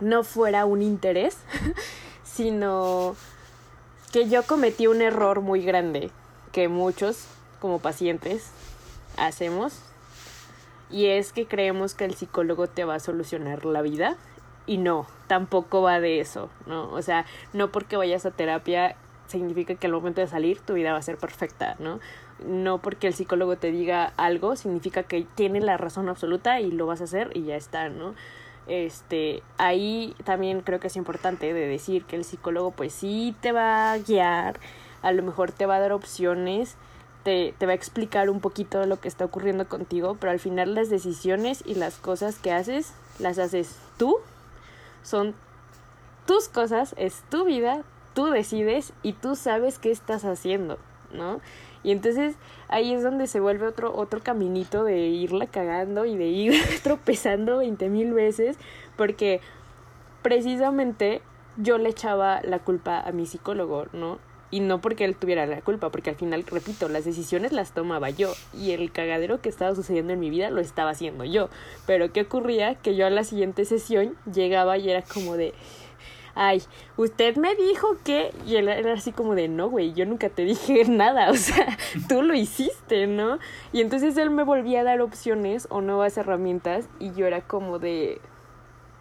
no fuera un interés, sino que yo cometí un error muy grande que muchos como pacientes hacemos y es que creemos que el psicólogo te va a solucionar la vida y no, tampoco va de eso, ¿no? O sea, no porque vayas a terapia significa que al momento de salir tu vida va a ser perfecta, ¿no? No porque el psicólogo te diga algo significa que tiene la razón absoluta y lo vas a hacer y ya está, ¿no? Este, ahí también creo que es importante de decir que el psicólogo pues sí te va a guiar, a lo mejor te va a dar opciones, te, te va a explicar un poquito lo que está ocurriendo contigo, pero al final las decisiones y las cosas que haces, las haces tú, son tus cosas, es tu vida, tú decides y tú sabes qué estás haciendo, ¿no? Y entonces ahí es donde se vuelve otro, otro caminito de irla cagando y de ir tropezando veinte mil veces, porque precisamente yo le echaba la culpa a mi psicólogo, ¿no? Y no porque él tuviera la culpa, porque al final, repito, las decisiones las tomaba yo y el cagadero que estaba sucediendo en mi vida lo estaba haciendo yo. Pero ¿qué ocurría? Que yo a la siguiente sesión llegaba y era como de, ay, usted me dijo que, y él era así como de, no, güey, yo nunca te dije nada, o sea, tú lo hiciste, ¿no? Y entonces él me volvía a dar opciones o nuevas herramientas y yo era como de,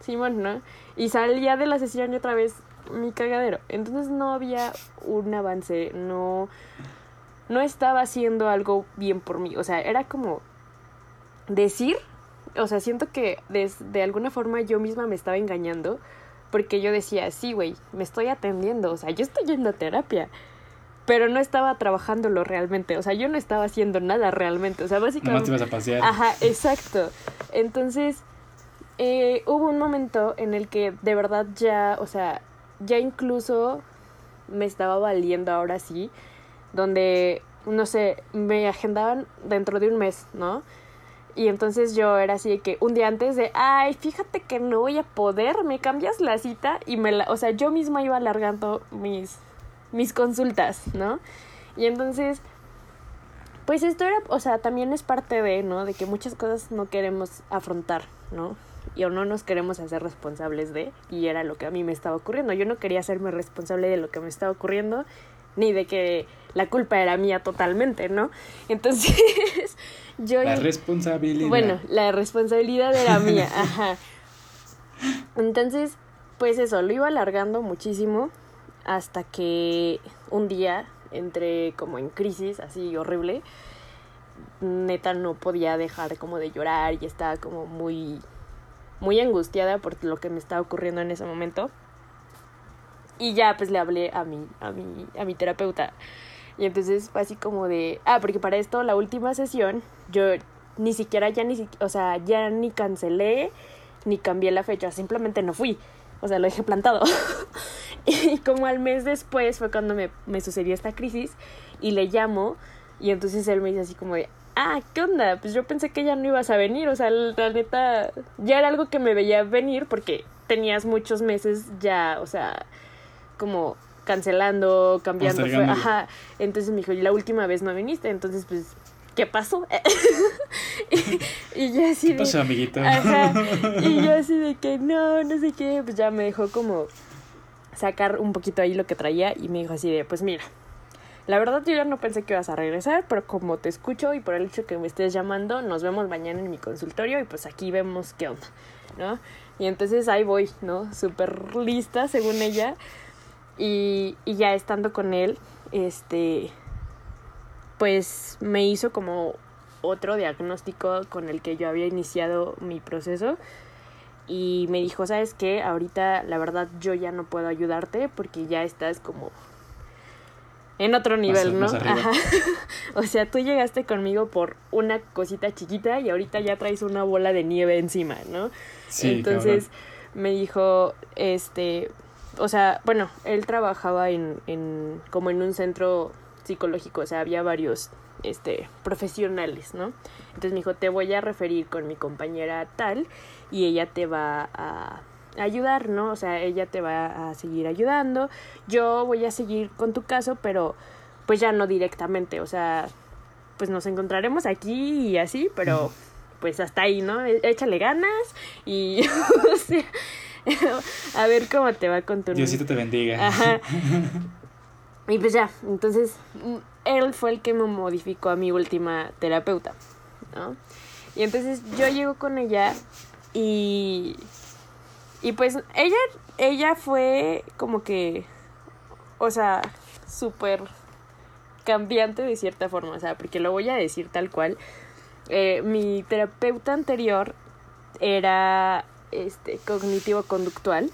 Simón, ¿no? Y salía de la sesión y otra vez mi cagadero. Entonces no había un avance, no, no estaba haciendo algo bien por mí, o sea, era como decir, o sea, siento que de, de alguna forma yo misma me estaba engañando porque yo decía, sí, güey, me estoy atendiendo, o sea, yo estoy yendo a terapia, pero no estaba trabajándolo realmente, o sea, yo no estaba haciendo nada realmente, o sea, básicamente... No te ibas a pasear. Ajá, exacto. Entonces, eh, hubo un momento en el que de verdad ya, o sea, ya incluso me estaba valiendo ahora sí, donde, no sé, me agendaban dentro de un mes, ¿no? Y entonces yo era así de que un día antes de, ay, fíjate que no voy a poder, me cambias la cita y me la, o sea, yo misma iba alargando mis, mis consultas, ¿no? Y entonces, pues esto era, o sea, también es parte de, ¿no? De que muchas cosas no queremos afrontar, ¿no? Y o no nos queremos hacer responsables de, y era lo que a mí me estaba ocurriendo. Yo no quería hacerme responsable de lo que me estaba ocurriendo, ni de que la culpa era mía totalmente, ¿no? Entonces, yo... La responsabilidad. Bueno, la responsabilidad era mía, ajá. Entonces, pues eso, lo iba alargando muchísimo hasta que un día entré como en crisis, así horrible. Neta no podía dejar como de llorar y estaba como muy muy angustiada por lo que me estaba ocurriendo en ese momento. Y ya pues le hablé a mi a mi a mi terapeuta y entonces fue así como de, ah, porque para esto la última sesión yo ni siquiera ya ni, o sea, ya ni cancelé ni cambié la fecha, simplemente no fui. O sea, lo dejé plantado. y como al mes después fue cuando me, me sucedió esta crisis y le llamo y entonces él me dice así como de, ah, ¿qué onda? Pues yo pensé que ya no ibas a venir, o sea, la neta, ya era algo que me veía venir porque tenías muchos meses ya, o sea, como cancelando, cambiando. Fue, ajá. Entonces me dijo, y la última vez no viniste, entonces pues, ¿qué pasó? y, y yo así ¿Qué de... pasó, amiguito? Ajá. Y yo así de que no, no sé qué, pues ya me dejó como sacar un poquito ahí lo que traía y me dijo así de, pues mira, la verdad yo ya no pensé que ibas a regresar, pero como te escucho y por el hecho que me estés llamando, nos vemos mañana en mi consultorio y pues aquí vemos qué onda, ¿no? Y entonces ahí voy, ¿no? Súper lista, según ella. Y, y ya estando con él, este, pues me hizo como otro diagnóstico con el que yo había iniciado mi proceso y me dijo, ¿sabes qué? Ahorita la verdad yo ya no puedo ayudarte porque ya estás como en otro nivel, ¿no? más. Ajá. o sea, tú llegaste conmigo por una cosita chiquita y ahorita ya traes una bola de nieve encima, ¿no? Sí, Entonces me dijo, este, o sea, bueno, él trabajaba en, en, como en un centro psicológico, o sea, había varios, este, profesionales, ¿no? Entonces me dijo, te voy a referir con mi compañera tal y ella te va a ayudar, ¿no? O sea, ella te va a seguir ayudando. Yo voy a seguir con tu caso, pero pues ya no directamente, o sea, pues nos encontraremos aquí y así, pero pues hasta ahí, ¿no? Échale ganas y o sea, a ver cómo te va con tu Diosito te bendiga. Ajá. Y pues ya, entonces él fue el que me modificó a mi última terapeuta, ¿no? Y entonces yo llego con ella y y pues ella ella fue como que o sea, súper cambiante de cierta forma, o sea, porque lo voy a decir tal cual. Eh, mi terapeuta anterior era este cognitivo conductual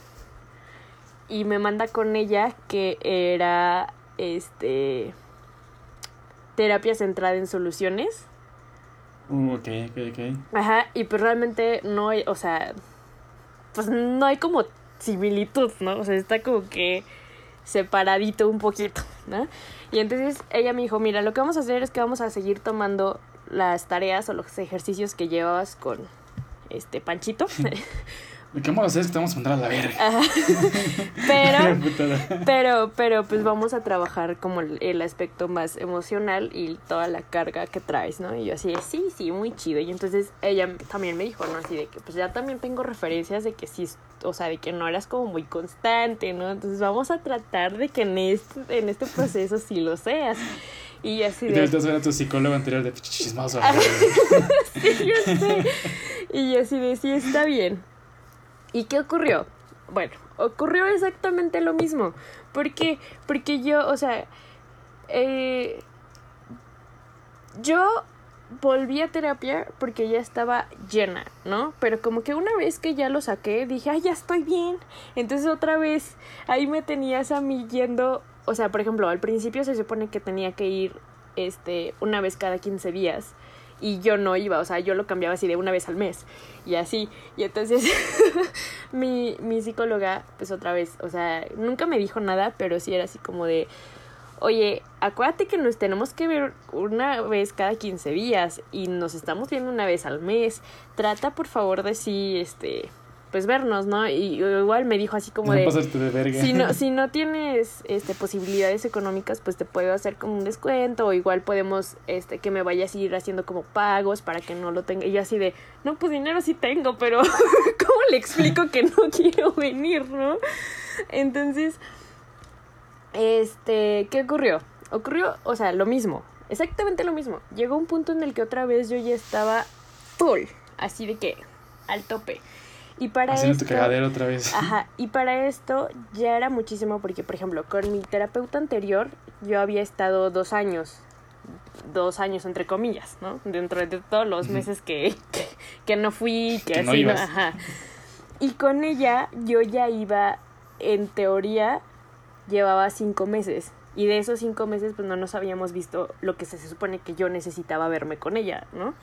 y me manda con ella que era este terapia centrada en soluciones. Uh, ok, ok, ok. Ajá, y pues realmente no hay, o sea, pues no hay como similitud, ¿no? O sea, está como que separadito un poquito, ¿no? Y entonces ella me dijo, mira, lo que vamos a hacer es que vamos a seguir tomando las tareas o los ejercicios que llevabas con este Panchito. Lo que vamos a hacer es que te vamos a mandar a la verga. Ajá. Pero. Pero, pero pues vamos a trabajar como el, el aspecto más emocional y toda la carga que traes, ¿no? Y yo así de, sí, sí, muy chido. Y entonces ella también me dijo, ¿no? Así de que pues ya también tengo referencias de que sí, o sea, de que no eras como muy constante, ¿no? Entonces vamos a tratar de que en este, en este proceso sí lo seas. Y así Y de... te ver a tu psicólogo anterior de chismoso. Sí, yo sé. Y yo así de, sí, está bien. ¿Y qué ocurrió? Bueno, ocurrió exactamente lo mismo. ¿Por qué? Porque yo, o sea, eh, yo volví a terapia porque ya estaba llena, ¿no? Pero como que una vez que ya lo saqué, dije, ay, ya estoy bien. Entonces otra vez ahí me tenías a mí yendo, o sea, por ejemplo, al principio se supone que tenía que ir, este, una vez cada 15 días. Y yo no iba, o sea, yo lo cambiaba así de una vez al mes y así. Y entonces mi, mi psicóloga, pues otra vez, o sea, nunca me dijo nada, pero sí era así como de, oye, acuérdate que nos tenemos que ver una vez cada 15 días y nos estamos viendo una vez al mes. Trata por favor de sí, este, pues vernos, ¿no? Y igual me dijo así como no de... de verga. Si no, si no tienes este posibilidades económicas, pues te puedo hacer como un descuento, o igual podemos este que me vayas a ir haciendo como pagos para que no lo tenga. Y yo así de, no, pues dinero sí tengo, pero ¿cómo le explico que no quiero venir, no? Entonces, este, ¿qué ocurrió? Ocurrió, o sea, lo mismo, exactamente lo mismo. Llegó un punto en el que otra vez yo ya estaba full, así de que al tope. Y para Haciendo esto, tu cagadero otra vez. Ajá, y para esto ya era muchísimo porque, por ejemplo, con mi terapeuta anterior yo había estado dos años, dos años entre comillas, ¿no? Dentro de todos los meses que, que, que no fui, que, así, ¿no? Ajá. Y con ella yo ya iba, en teoría, llevaba cinco meses. Y de esos cinco meses, pues no nos habíamos visto lo que se supone que yo necesitaba verme con ella, ¿no?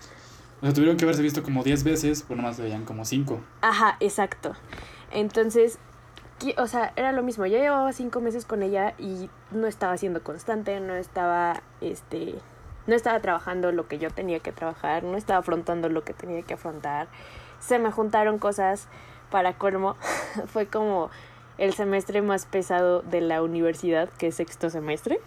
O tuvieron que haberse visto como 10 veces, pero nomás veían como 5. Ajá, exacto. Entonces, o sea, era lo mismo. Ya llevaba cinco meses con ella y no estaba siendo constante, no estaba, este, no estaba trabajando lo que yo tenía que trabajar, no estaba afrontando lo que tenía que afrontar. Se me juntaron cosas para colmo. Fue como el semestre más pesado de la universidad, que es sexto semestre.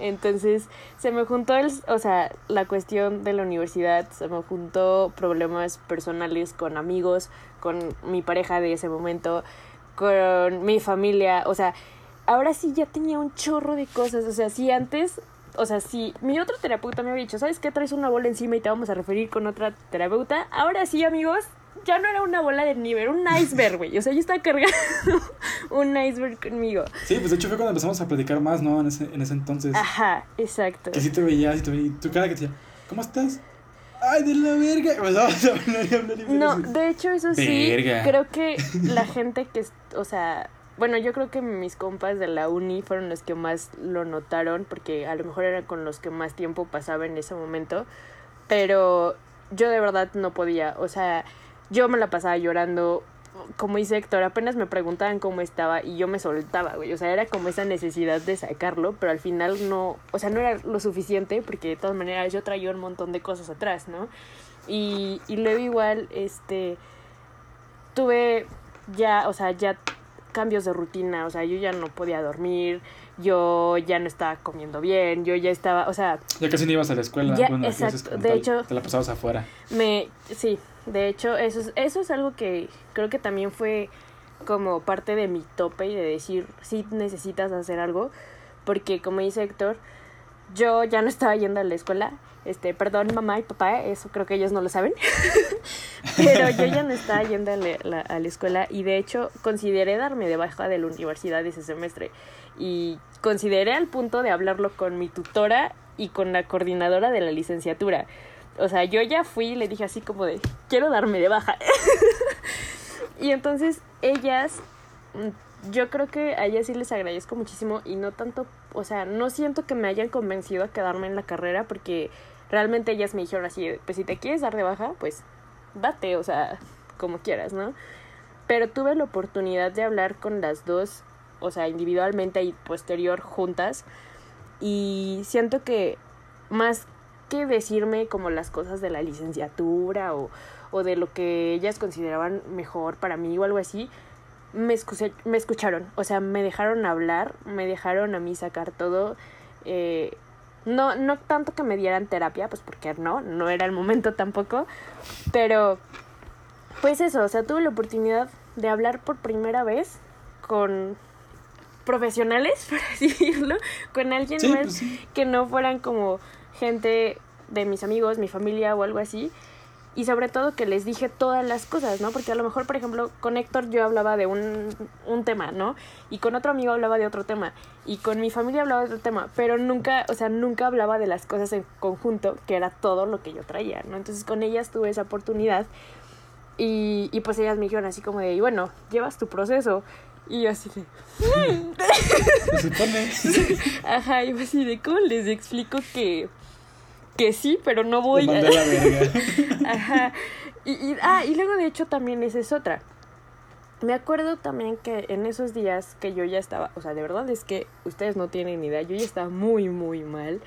Entonces, se me juntó el, o sea, la cuestión de la universidad, se me juntó problemas personales con amigos, con mi pareja de ese momento, con mi familia, o sea, ahora sí ya tenía un chorro de cosas, o sea, si antes, o sea, si mi otro terapeuta me había dicho, ¿sabes qué? Traes una bola encima y te vamos a referir con otra terapeuta, ahora sí, amigos, ya no era una bola de nieve, era un iceberg, güey. O sea, yo estaba cargando un iceberg conmigo. Sí, pues de hecho fue cuando empezamos a platicar más, ¿no? En ese, en ese entonces. Ajá, exacto. Que sí te veía, sí te veía. Tu cara que te decía, ¿cómo estás? ¡Ay, de la verga! Pues vamos a hablar y hablar y No, de hecho, eso sí. Verga. Creo que la gente que, o sea, bueno, yo creo que mis compas de la uni fueron los que más lo notaron, porque a lo mejor eran con los que más tiempo pasaba en ese momento. Pero yo de verdad no podía, o sea, yo me la pasaba llorando. Como dice Héctor, apenas me preguntaban cómo estaba y yo me soltaba, güey. O sea, era como esa necesidad de sacarlo, pero al final no, o sea, no era lo suficiente porque de todas maneras yo traía un montón de cosas atrás, ¿no? Y, y luego igual, este, tuve ya, o sea, ya cambios de rutina, o sea, yo ya no podía dormir, yo ya no estaba comiendo bien, yo ya estaba, o sea, Ya casi no ibas a la escuela. Ya, bueno, exacto. De hecho- Te la pasabas afuera. me, sí, de hecho, eso es, eso es algo que creo que también fue como parte de mi tope y de decir, sí necesitas hacer algo, porque como dice Héctor, yo ya no estaba yendo a la escuela, este, perdón mamá y papá, eso creo que ellos no lo saben, pero yo ya no estaba yendo a la- a la escuela y de hecho consideré darme de baja de la universidad ese semestre. Y consideré al punto de hablarlo con mi tutora y con la coordinadora de la licenciatura. O sea, yo ya fui y le dije así como de, quiero darme de baja. y entonces ellas, mm, yo creo que a ellas sí les agradezco muchísimo y no tanto, o sea, no siento que me hayan convencido a quedarme en la carrera porque realmente ellas me dijeron así, pues si te quieres dar de baja, pues date, o sea, como quieras, ¿no? Pero tuve la oportunidad de hablar con las dos, o sea, individualmente y posterior juntas. Y siento que más que decirme como las cosas de la licenciatura o, o de lo que ellas consideraban mejor para mí o algo así, me, escuché- me escucharon, o sea, me dejaron hablar, me dejaron a mí sacar todo. eh, no, no tanto que me dieran terapia, pues porque no, no era el momento tampoco, pero pues eso, o sea, tuve la oportunidad de hablar por primera vez con profesionales, por así decirlo, con alguien Sí, más pues sí. que no fueran como gente de mis amigos, mi familia o algo así. Y sobre todo que les dije todas las cosas, ¿no? Porque a lo mejor, por ejemplo, con Héctor yo hablaba de un, un tema, ¿no? Y con otro amigo hablaba de otro tema. Y con mi familia hablaba de otro tema. Pero nunca, o sea, nunca hablaba de las cosas en conjunto, que era todo lo que yo traía, ¿no? Entonces con ellas tuve esa oportunidad. Y, y pues ellas me dijeron así como de, y bueno, llevas tu proceso. Y yo así de, Se supone. ajá, y yo así de, ¿cómo les explico que, que sí, pero no voy a la verga. Ajá. Y, y, ah, y luego de hecho también esa es otra. Me acuerdo también que en esos días que yo ya estaba, o sea, de verdad es que ustedes no tienen ni idea, yo ya estaba muy, muy mal.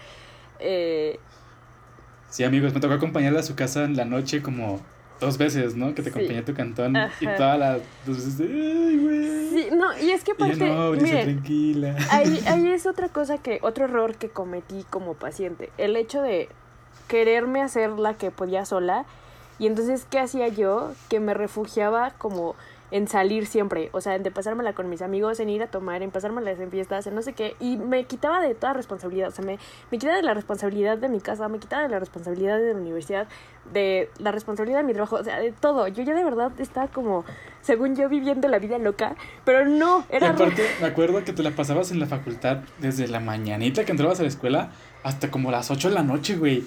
Eh, Sí, amigos, me tocó acompañarla a su casa en la noche como dos veces, ¿no? Que te Sí. acompañé a tu cantón y Ajá. todas las dos veces de, ay, güey. sí, no, y es que Y yo, aparte, no, Brisa, miren, tranquila. ahí, ahí es otra cosa que, otro error que cometí como paciente. El hecho de quererme hacer la que podía sola. Y entonces, ¿qué hacía yo? Que me refugiaba como en salir siempre. O sea, en de pasármela con mis amigos, en ir a tomar, en pasármelas en fiestas, en no sé qué. Y me quitaba de toda responsabilidad. O sea, me, me quitaba de la responsabilidad de mi casa, me quitaba de la responsabilidad de la universidad, de la responsabilidad de mi trabajo, o sea, de todo. Yo ya de verdad estaba como, según yo, viviendo la vida loca. Pero no, Y era... aparte, me acuerdo que te la pasabas en la facultad desde la mañanita que entrabas a la escuela hasta como las 8 de la noche, güey.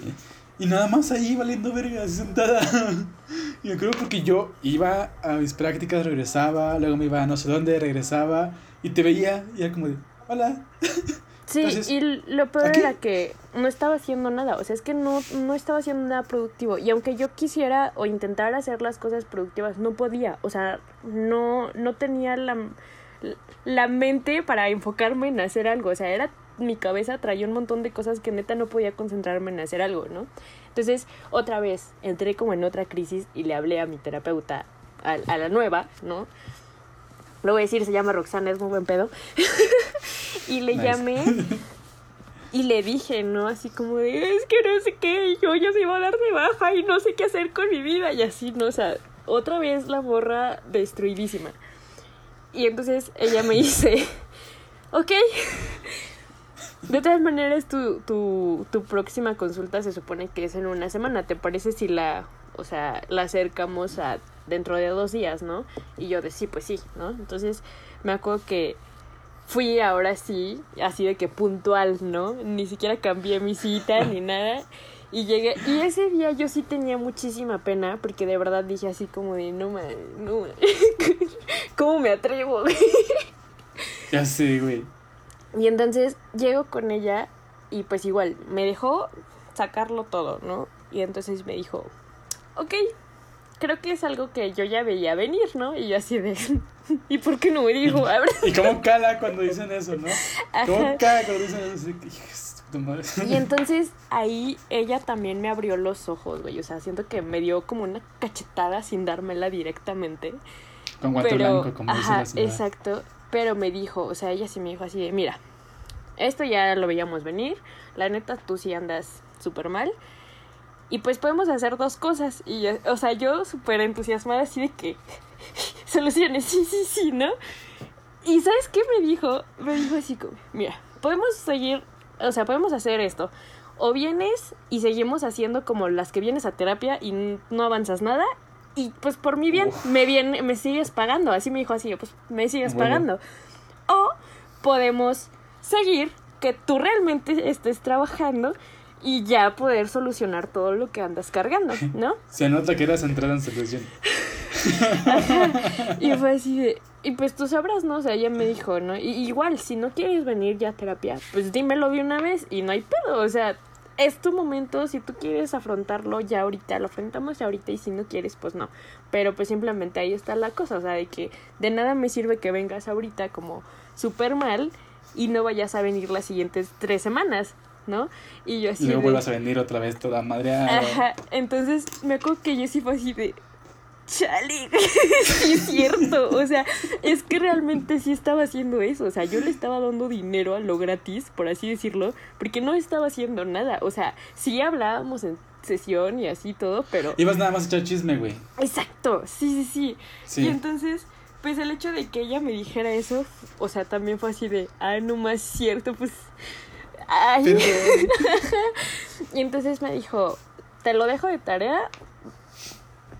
Y nada más ahí valiendo verga, sentada. Y me acuerdo porque yo iba a mis prácticas, regresaba, luego me iba a no sé dónde, regresaba y te veía y era como de, hola. Sí, Entonces, y lo peor aquí- era que no estaba haciendo nada, o sea, es que no, no estaba haciendo nada productivo. Y aunque yo quisiera o intentara hacer las cosas productivas, no podía, o sea, no, no tenía la, la mente para enfocarme en hacer algo, o sea, era mi cabeza traía un montón de cosas que neta no podía concentrarme en hacer algo, ¿no? Entonces, otra vez, entré como en otra crisis y le hablé a mi terapeuta, a, a la nueva, ¿no? lo voy a decir, se llama Roxana, es muy buen pedo. y le llamé y le dije, ¿no? Así como de, es que no sé qué, yo ya me iba a dar de baja y no sé qué hacer con mi vida. Y así, ¿no? O sea, otra vez la morra destruidísima. Y entonces ella me dice, ok. De todas maneras, tu, tu, tu próxima consulta se supone que es en una semana. ¿Te parece si la, o sea, la acercamos a dentro de dos días, ¿no? Y yo de sí, pues sí, ¿no? Entonces me acuerdo que fui ahora sí, así de que puntual, ¿no? Ni siquiera cambié mi cita ni nada. Y llegué, y ese día yo sí tenía muchísima pena, porque de verdad dije así como de, no me, no ¿cómo me atrevo? ya sé, güey. Y entonces llego con ella y pues igual, me dejó sacarlo todo, ¿no? Y entonces me dijo, ok, creo que es algo que yo ya veía venir, ¿no? Y yo así de, ¿y por qué no me dijo? y cómo cala cuando dicen eso, ¿no? ¿Cómo cala cuando dicen eso? Y entonces ahí ella también me abrió los ojos, güey. O sea, siento que me dio como una cachetada sin dármela directamente. Con guante blanco, como ajá, Exacto. Pero me dijo, o sea, ella sí me dijo así de, mira, esto ya lo veíamos venir. La neta, tú sí andas súper mal. Y pues podemos hacer dos cosas. Y, o sea, yo súper entusiasmada así de que soluciones, sí, sí, sí, ¿no? Y ¿sabes qué me dijo? Me dijo así como, mira, podemos seguir, o sea, podemos hacer esto. O vienes y seguimos haciendo como las que vienes a terapia y no avanzas nada. Y pues por mi bien, me, viene, me sigues pagando. Así me dijo así, pues me sigues pagando. O podemos seguir que tú realmente estés trabajando y ya poder solucionar todo lo que andas cargando, ¿no? Se nota que eras entrada en solución. y fue así de, y pues tú sabrás, ¿no? O sea, ella me dijo, ¿no? Y igual, si no quieres venir ya a terapia, pues dímelo de una vez y no hay pedo, o sea, es tu momento, si tú quieres afrontarlo ya ahorita, lo afrontamos ya ahorita y si no quieres, pues no. Pero pues simplemente ahí está la cosa, o sea, de que de nada me sirve que vengas ahorita como súper mal y no vayas a venir las siguientes tres semanas. ¿no? Y yo así. Y luego vuelvas a venir otra vez toda madre Ajá. Entonces me acuerdo que yo sí fue así de. Chale, sí es cierto. O sea, es que realmente sí estaba haciendo eso. O sea, yo le estaba dando dinero a lo gratis, por así decirlo, porque no estaba haciendo nada. O sea, sí hablábamos en sesión y así todo, pero. Ibas nada más a echar chisme, güey. Exacto, sí, sí, sí, sí. Y entonces, pues el hecho de que ella me dijera eso, o sea, también fue así de, ah, no más cierto, pues y entonces me dijo, te lo dejo de tarea,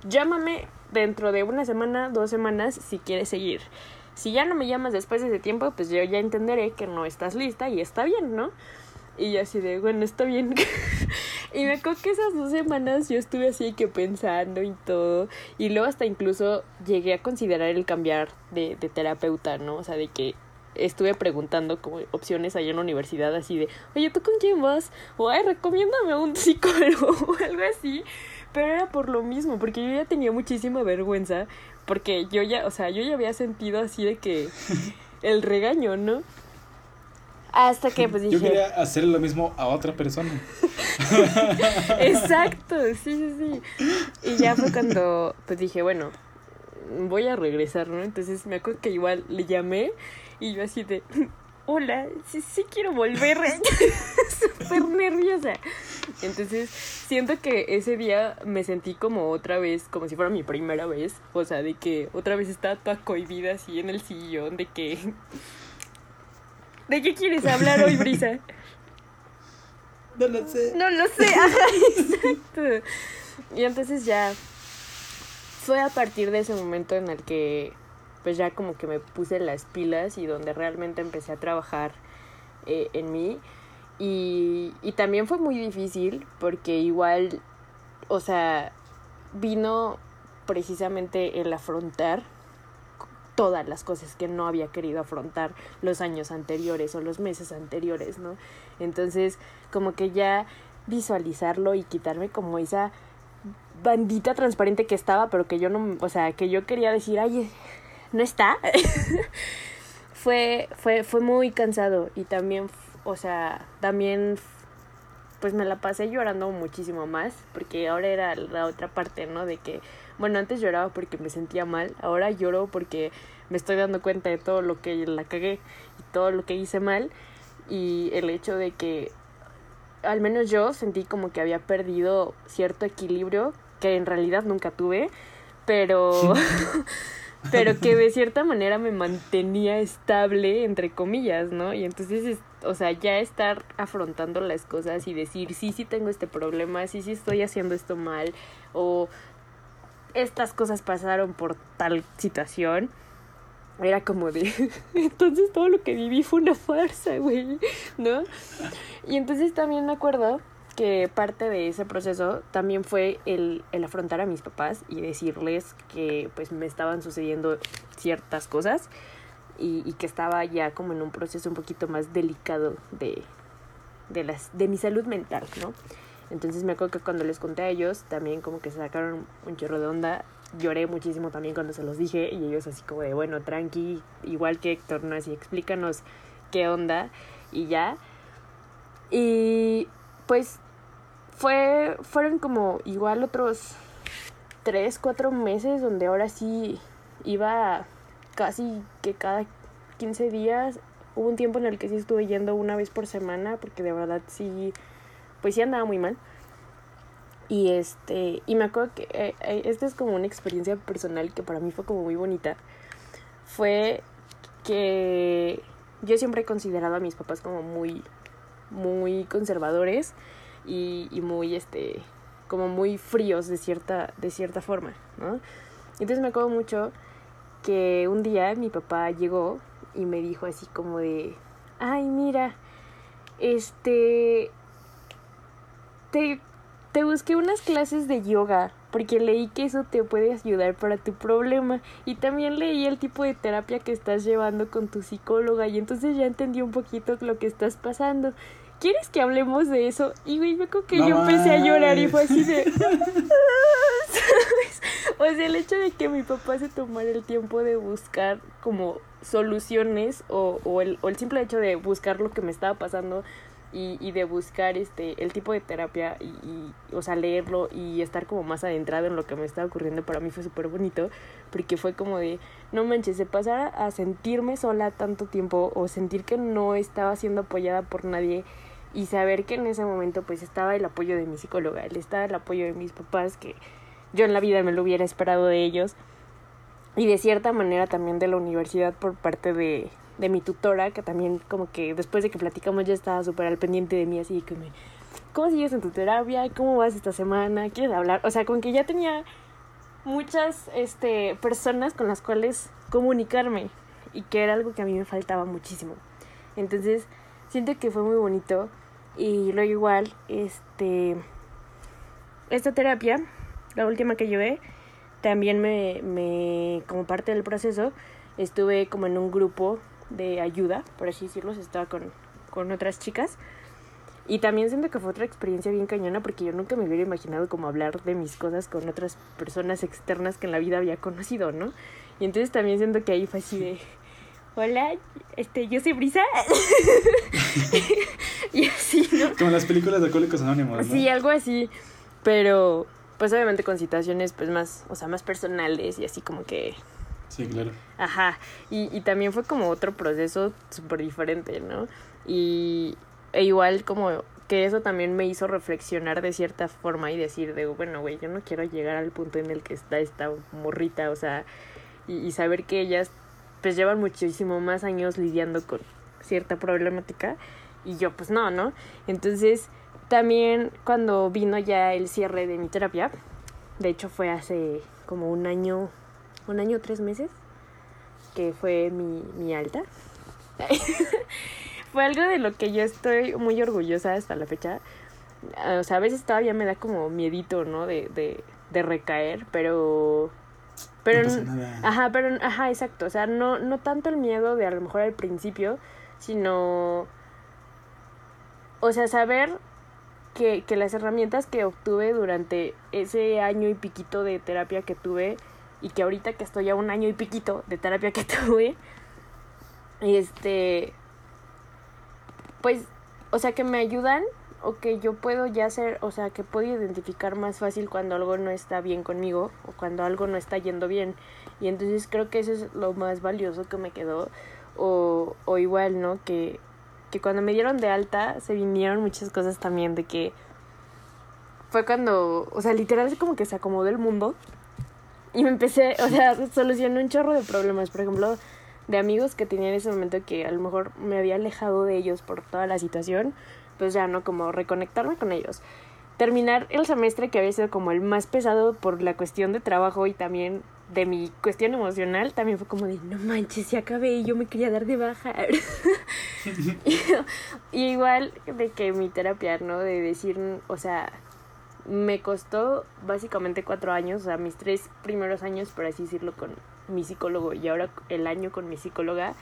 llámame dentro de una semana, dos semanas, si quieres seguir. Si ya no me llamas después de ese tiempo, pues yo ya entenderé que no estás lista y está bien, ¿no? Y yo así de, bueno, está bien. y me acuerdo que esas dos semanas yo estuve así que pensando y todo. Y luego hasta incluso llegué a considerar el cambiar de, de terapeuta, ¿no? O sea, de que estuve preguntando como opciones allá en la universidad así de, oye, ¿tú con quién vas? O, ay, recomiéndame a un psicólogo o algo así. Pero era por lo mismo, porque yo ya tenía muchísima vergüenza, porque yo ya, o sea, yo ya había sentido así de que el regaño, ¿no? Hasta que pues dije... Yo quería hacer lo mismo a otra persona. Exacto, sí, sí, sí. Y ya fue cuando pues dije, bueno, voy a regresar, ¿no? Entonces me acuerdo que igual le llamé y yo así de, hola, sí, sí quiero volver. Súper nerviosa. Entonces, siento que ese día me sentí como otra vez, como si fuera mi primera vez. O sea, de que otra vez estaba toda cohibida así en el sillón, de que... ¿De qué quieres hablar hoy, Brisa? No lo sé. No lo sé, exacto. Y entonces ya fue a partir de ese momento en el que pues ya como que me puse las pilas y donde realmente empecé a trabajar eh, en mí. Y, y también fue muy difícil porque igual, o sea, vino precisamente el afrontar todas las cosas que no había querido afrontar los años anteriores o los meses anteriores, ¿no? Entonces, como que ya visualizarlo y quitarme como esa bandita transparente que estaba, pero que yo no, o sea, que yo quería decir, ay, no está. fue, fue, fue muy cansado y también, o sea, también pues me la pasé llorando muchísimo más porque ahora era la otra parte, ¿no? De que, bueno, antes lloraba porque me sentía mal, ahora lloro porque me estoy dando cuenta de todo lo que la cagué y todo lo que hice mal y el hecho de que al menos yo sentí como que había perdido cierto equilibrio que en realidad nunca tuve, pero pero que de cierta manera me mantenía estable entre comillas, ¿no? Y entonces o sea, ya estar afrontando las cosas y decir, sí, sí tengo este problema, sí, sí estoy haciendo esto mal, o estas cosas pasaron por tal situación, era como de, entonces todo lo que viví fue una farsa, güey, ¿no? Y entonces también me acuerdo que parte de ese proceso también fue el, el afrontar a mis papás y decirles que pues me estaban sucediendo ciertas cosas y, que estaba ya como en un proceso un poquito más delicado de, de, las, de mi salud mental, ¿no? Entonces me acuerdo que cuando les conté a ellos, también como que se sacaron un chorro de onda. Lloré muchísimo también cuando se los dije y ellos así como de, bueno, tranqui, igual que Héctor, ¿no? Así, explícanos qué onda y ya. Y pues fue, fueron como igual otros tres, cuatro meses donde ahora sí iba casi que cada 15 días. Hubo un tiempo en el que sí estuve yendo una vez por semana porque de verdad sí, pues sí andaba muy mal. Y este, y me acuerdo que eh, eh, esta es como una experiencia personal que para mí fue como muy bonita. Fue que yo siempre he considerado a mis papás como muy, muy conservadores y, y muy, este, como muy fríos de cierta, de cierta forma, ¿no? Entonces me acuerdo mucho que un día mi papá llegó y me dijo así como de, ay, mira, este, te, te busqué unas clases de yoga porque leí que eso te puede ayudar para tu problema y también leí el tipo de terapia que estás llevando con tu psicóloga y entonces ya entendí un poquito lo que estás pasando. ¿Quieres que hablemos de eso? Y güey, me que yo empecé a llorar y fue así de... O sea, el hecho de que mi papá se tomara el tiempo de buscar como soluciones o, o, el, o el simple hecho de buscar lo que me estaba pasando y, de buscar este el tipo de terapia y, y, o sea leerlo y estar como más adentrado en lo que me estaba ocurriendo para mí fue súper bonito porque fue como de no manches de pasar a sentirme sola tanto tiempo o sentir que no estaba siendo apoyada por nadie y saber que en ese momento pues estaba el apoyo de mi psicóloga estaba el apoyo de mis papás que yo en la vida me lo hubiera esperado de ellos y de cierta manera también de la universidad por parte de, de mi tutora, que también como que después de que platicamos ya estaba súper al pendiente de mí, así que me, ¿cómo sigues en tu terapia? ¿Cómo vas esta semana? ¿Quieres hablar? O sea, como que ya tenía muchas este, personas con las cuales comunicarme y que era algo que a mí me faltaba muchísimo. Entonces, siento que fue muy bonito y luego igual, este, esta terapia, la última que llevé, también me, me, como parte del proceso, estuve como en un grupo de ayuda, por así decirlo, estaba con, con otras chicas. Y también siento que fue otra experiencia bien cañona porque yo nunca me hubiera imaginado como hablar de mis cosas con otras personas externas que en la vida había conocido, ¿no? Y entonces también siento que ahí fue así de, hola, este, yo soy Brisa. y así, ¿no? Como las películas de Alcohólicos Anónimos, ¿no? Sí, algo así, pero pues obviamente con situaciones pues más, o sea, más personales y así como que Sí, claro. Ajá, y, y también fue como otro proceso súper diferente, ¿no? Y e igual como que eso también me hizo reflexionar de cierta forma y decir, de, bueno, güey, yo no quiero llegar al punto en el que está esta morrita, o sea, y, y saber que ellas pues llevan muchísimo más años lidiando con cierta problemática y yo pues no, ¿no? Entonces también cuando vino ya el cierre de mi terapia, de hecho fue hace como un año, un año, tres meses, que fue mi, mi alta. fue algo de lo que yo estoy muy orgullosa hasta la fecha. O sea, a veces todavía me da como miedito, ¿no? De, de, de recaer, pero... Pero, no pasa nada. ajá, pero, ajá, exacto. O sea, no, no tanto el miedo de a lo mejor al principio, sino... O sea, saber que, que las herramientas que obtuve durante ese año y piquito de terapia que tuve y que ahorita que estoy a un año y piquito de terapia que tuve, este, pues, o sea, que me ayudan o que yo puedo ya hacer, o sea, que puedo identificar más fácil cuando algo no está bien conmigo o cuando algo no está yendo bien. Y entonces creo que eso es lo más valioso que me quedó. O, o igual, ¿no? Que, que cuando me dieron de alta se vinieron muchas cosas también de que fue cuando, o sea, literal como que se acomodó el mundo y me empecé, o sea, solucioné un chorro de problemas, por ejemplo, de amigos que tenía en ese momento que a lo mejor me había alejado de ellos por toda la situación, pues ya no como reconectarme con ellos. Terminar el semestre que había sido como el más pesado por la cuestión de trabajo y también de mi cuestión emocional, también fue como de, no manches, ya acabé y yo me quería dar de baja. y, igual de que mi terapia, ¿no? De decir, o sea, me costó básicamente cuatro años, o sea, mis tres primeros años, por así decirlo, con mi psicólogo y ahora el año con mi psicóloga,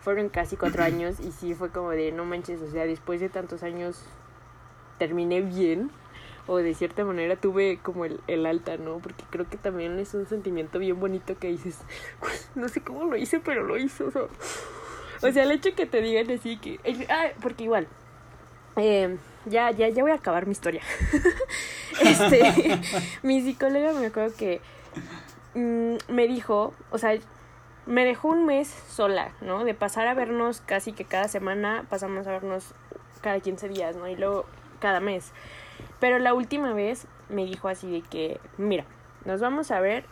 fueron casi cuatro años y sí fue como de, no manches, o sea, después de tantos años terminé bien o de cierta manera tuve como el, el alta, ¿no? Porque creo que también es un sentimiento bien bonito que dices, no sé cómo lo hice, pero lo hizo, o sea, o sea el hecho que te digan así que, ah, porque igual, eh, ya, ya, ya voy a acabar mi historia. este, mi psicóloga me acuerdo que mm, me dijo, o sea, me dejó un mes sola, ¿no? De pasar a vernos casi que cada semana, pasamos a vernos cada 15 días, ¿no? Y luego cada mes. Pero la última vez me dijo así de que, mira, nos vamos a ver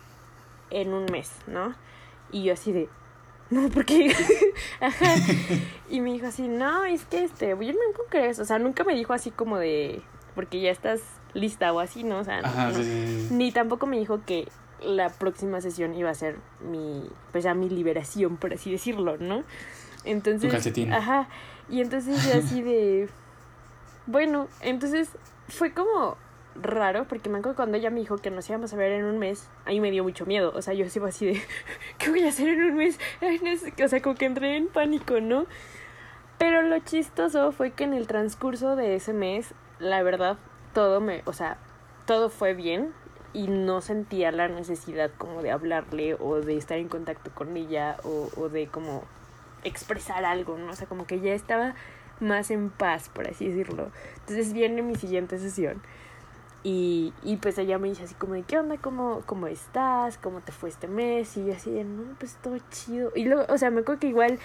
en un mes, ¿no? Y yo así de, no, porque, ajá. Y me dijo así, no, es que este, voy a irme con crees. O sea, nunca me dijo así como de, porque ya estás lista o así, ¿no? O sea, ni tampoco me dijo que la próxima sesión iba a ser mi, pues ya mi liberación, por así decirlo, ¿no? Entonces, ajá. Y entonces yo así de, bueno, entonces fue como raro, porque me acuerdo cuando ella me dijo que nos íbamos a ver en un mes, a mí me dio mucho miedo. O sea, yo iba así de, ¿qué voy a hacer en un mes? O sea, como que entré en pánico, ¿no? Pero lo chistoso fue que en el transcurso de ese mes, la verdad, todo me, o sea, todo fue bien y no sentía la necesidad como de hablarle o de estar en contacto con ella o, o de como expresar algo, ¿no? O sea, como que ya estaba más en paz, por así decirlo. Entonces viene mi siguiente sesión y, y pues ella me dice así como de, ¿qué onda? ¿Cómo, ¿Cómo estás? ¿Cómo te fue este mes? Y yo así de, no, pues todo chido. Y luego, o sea, me acuerdo que igual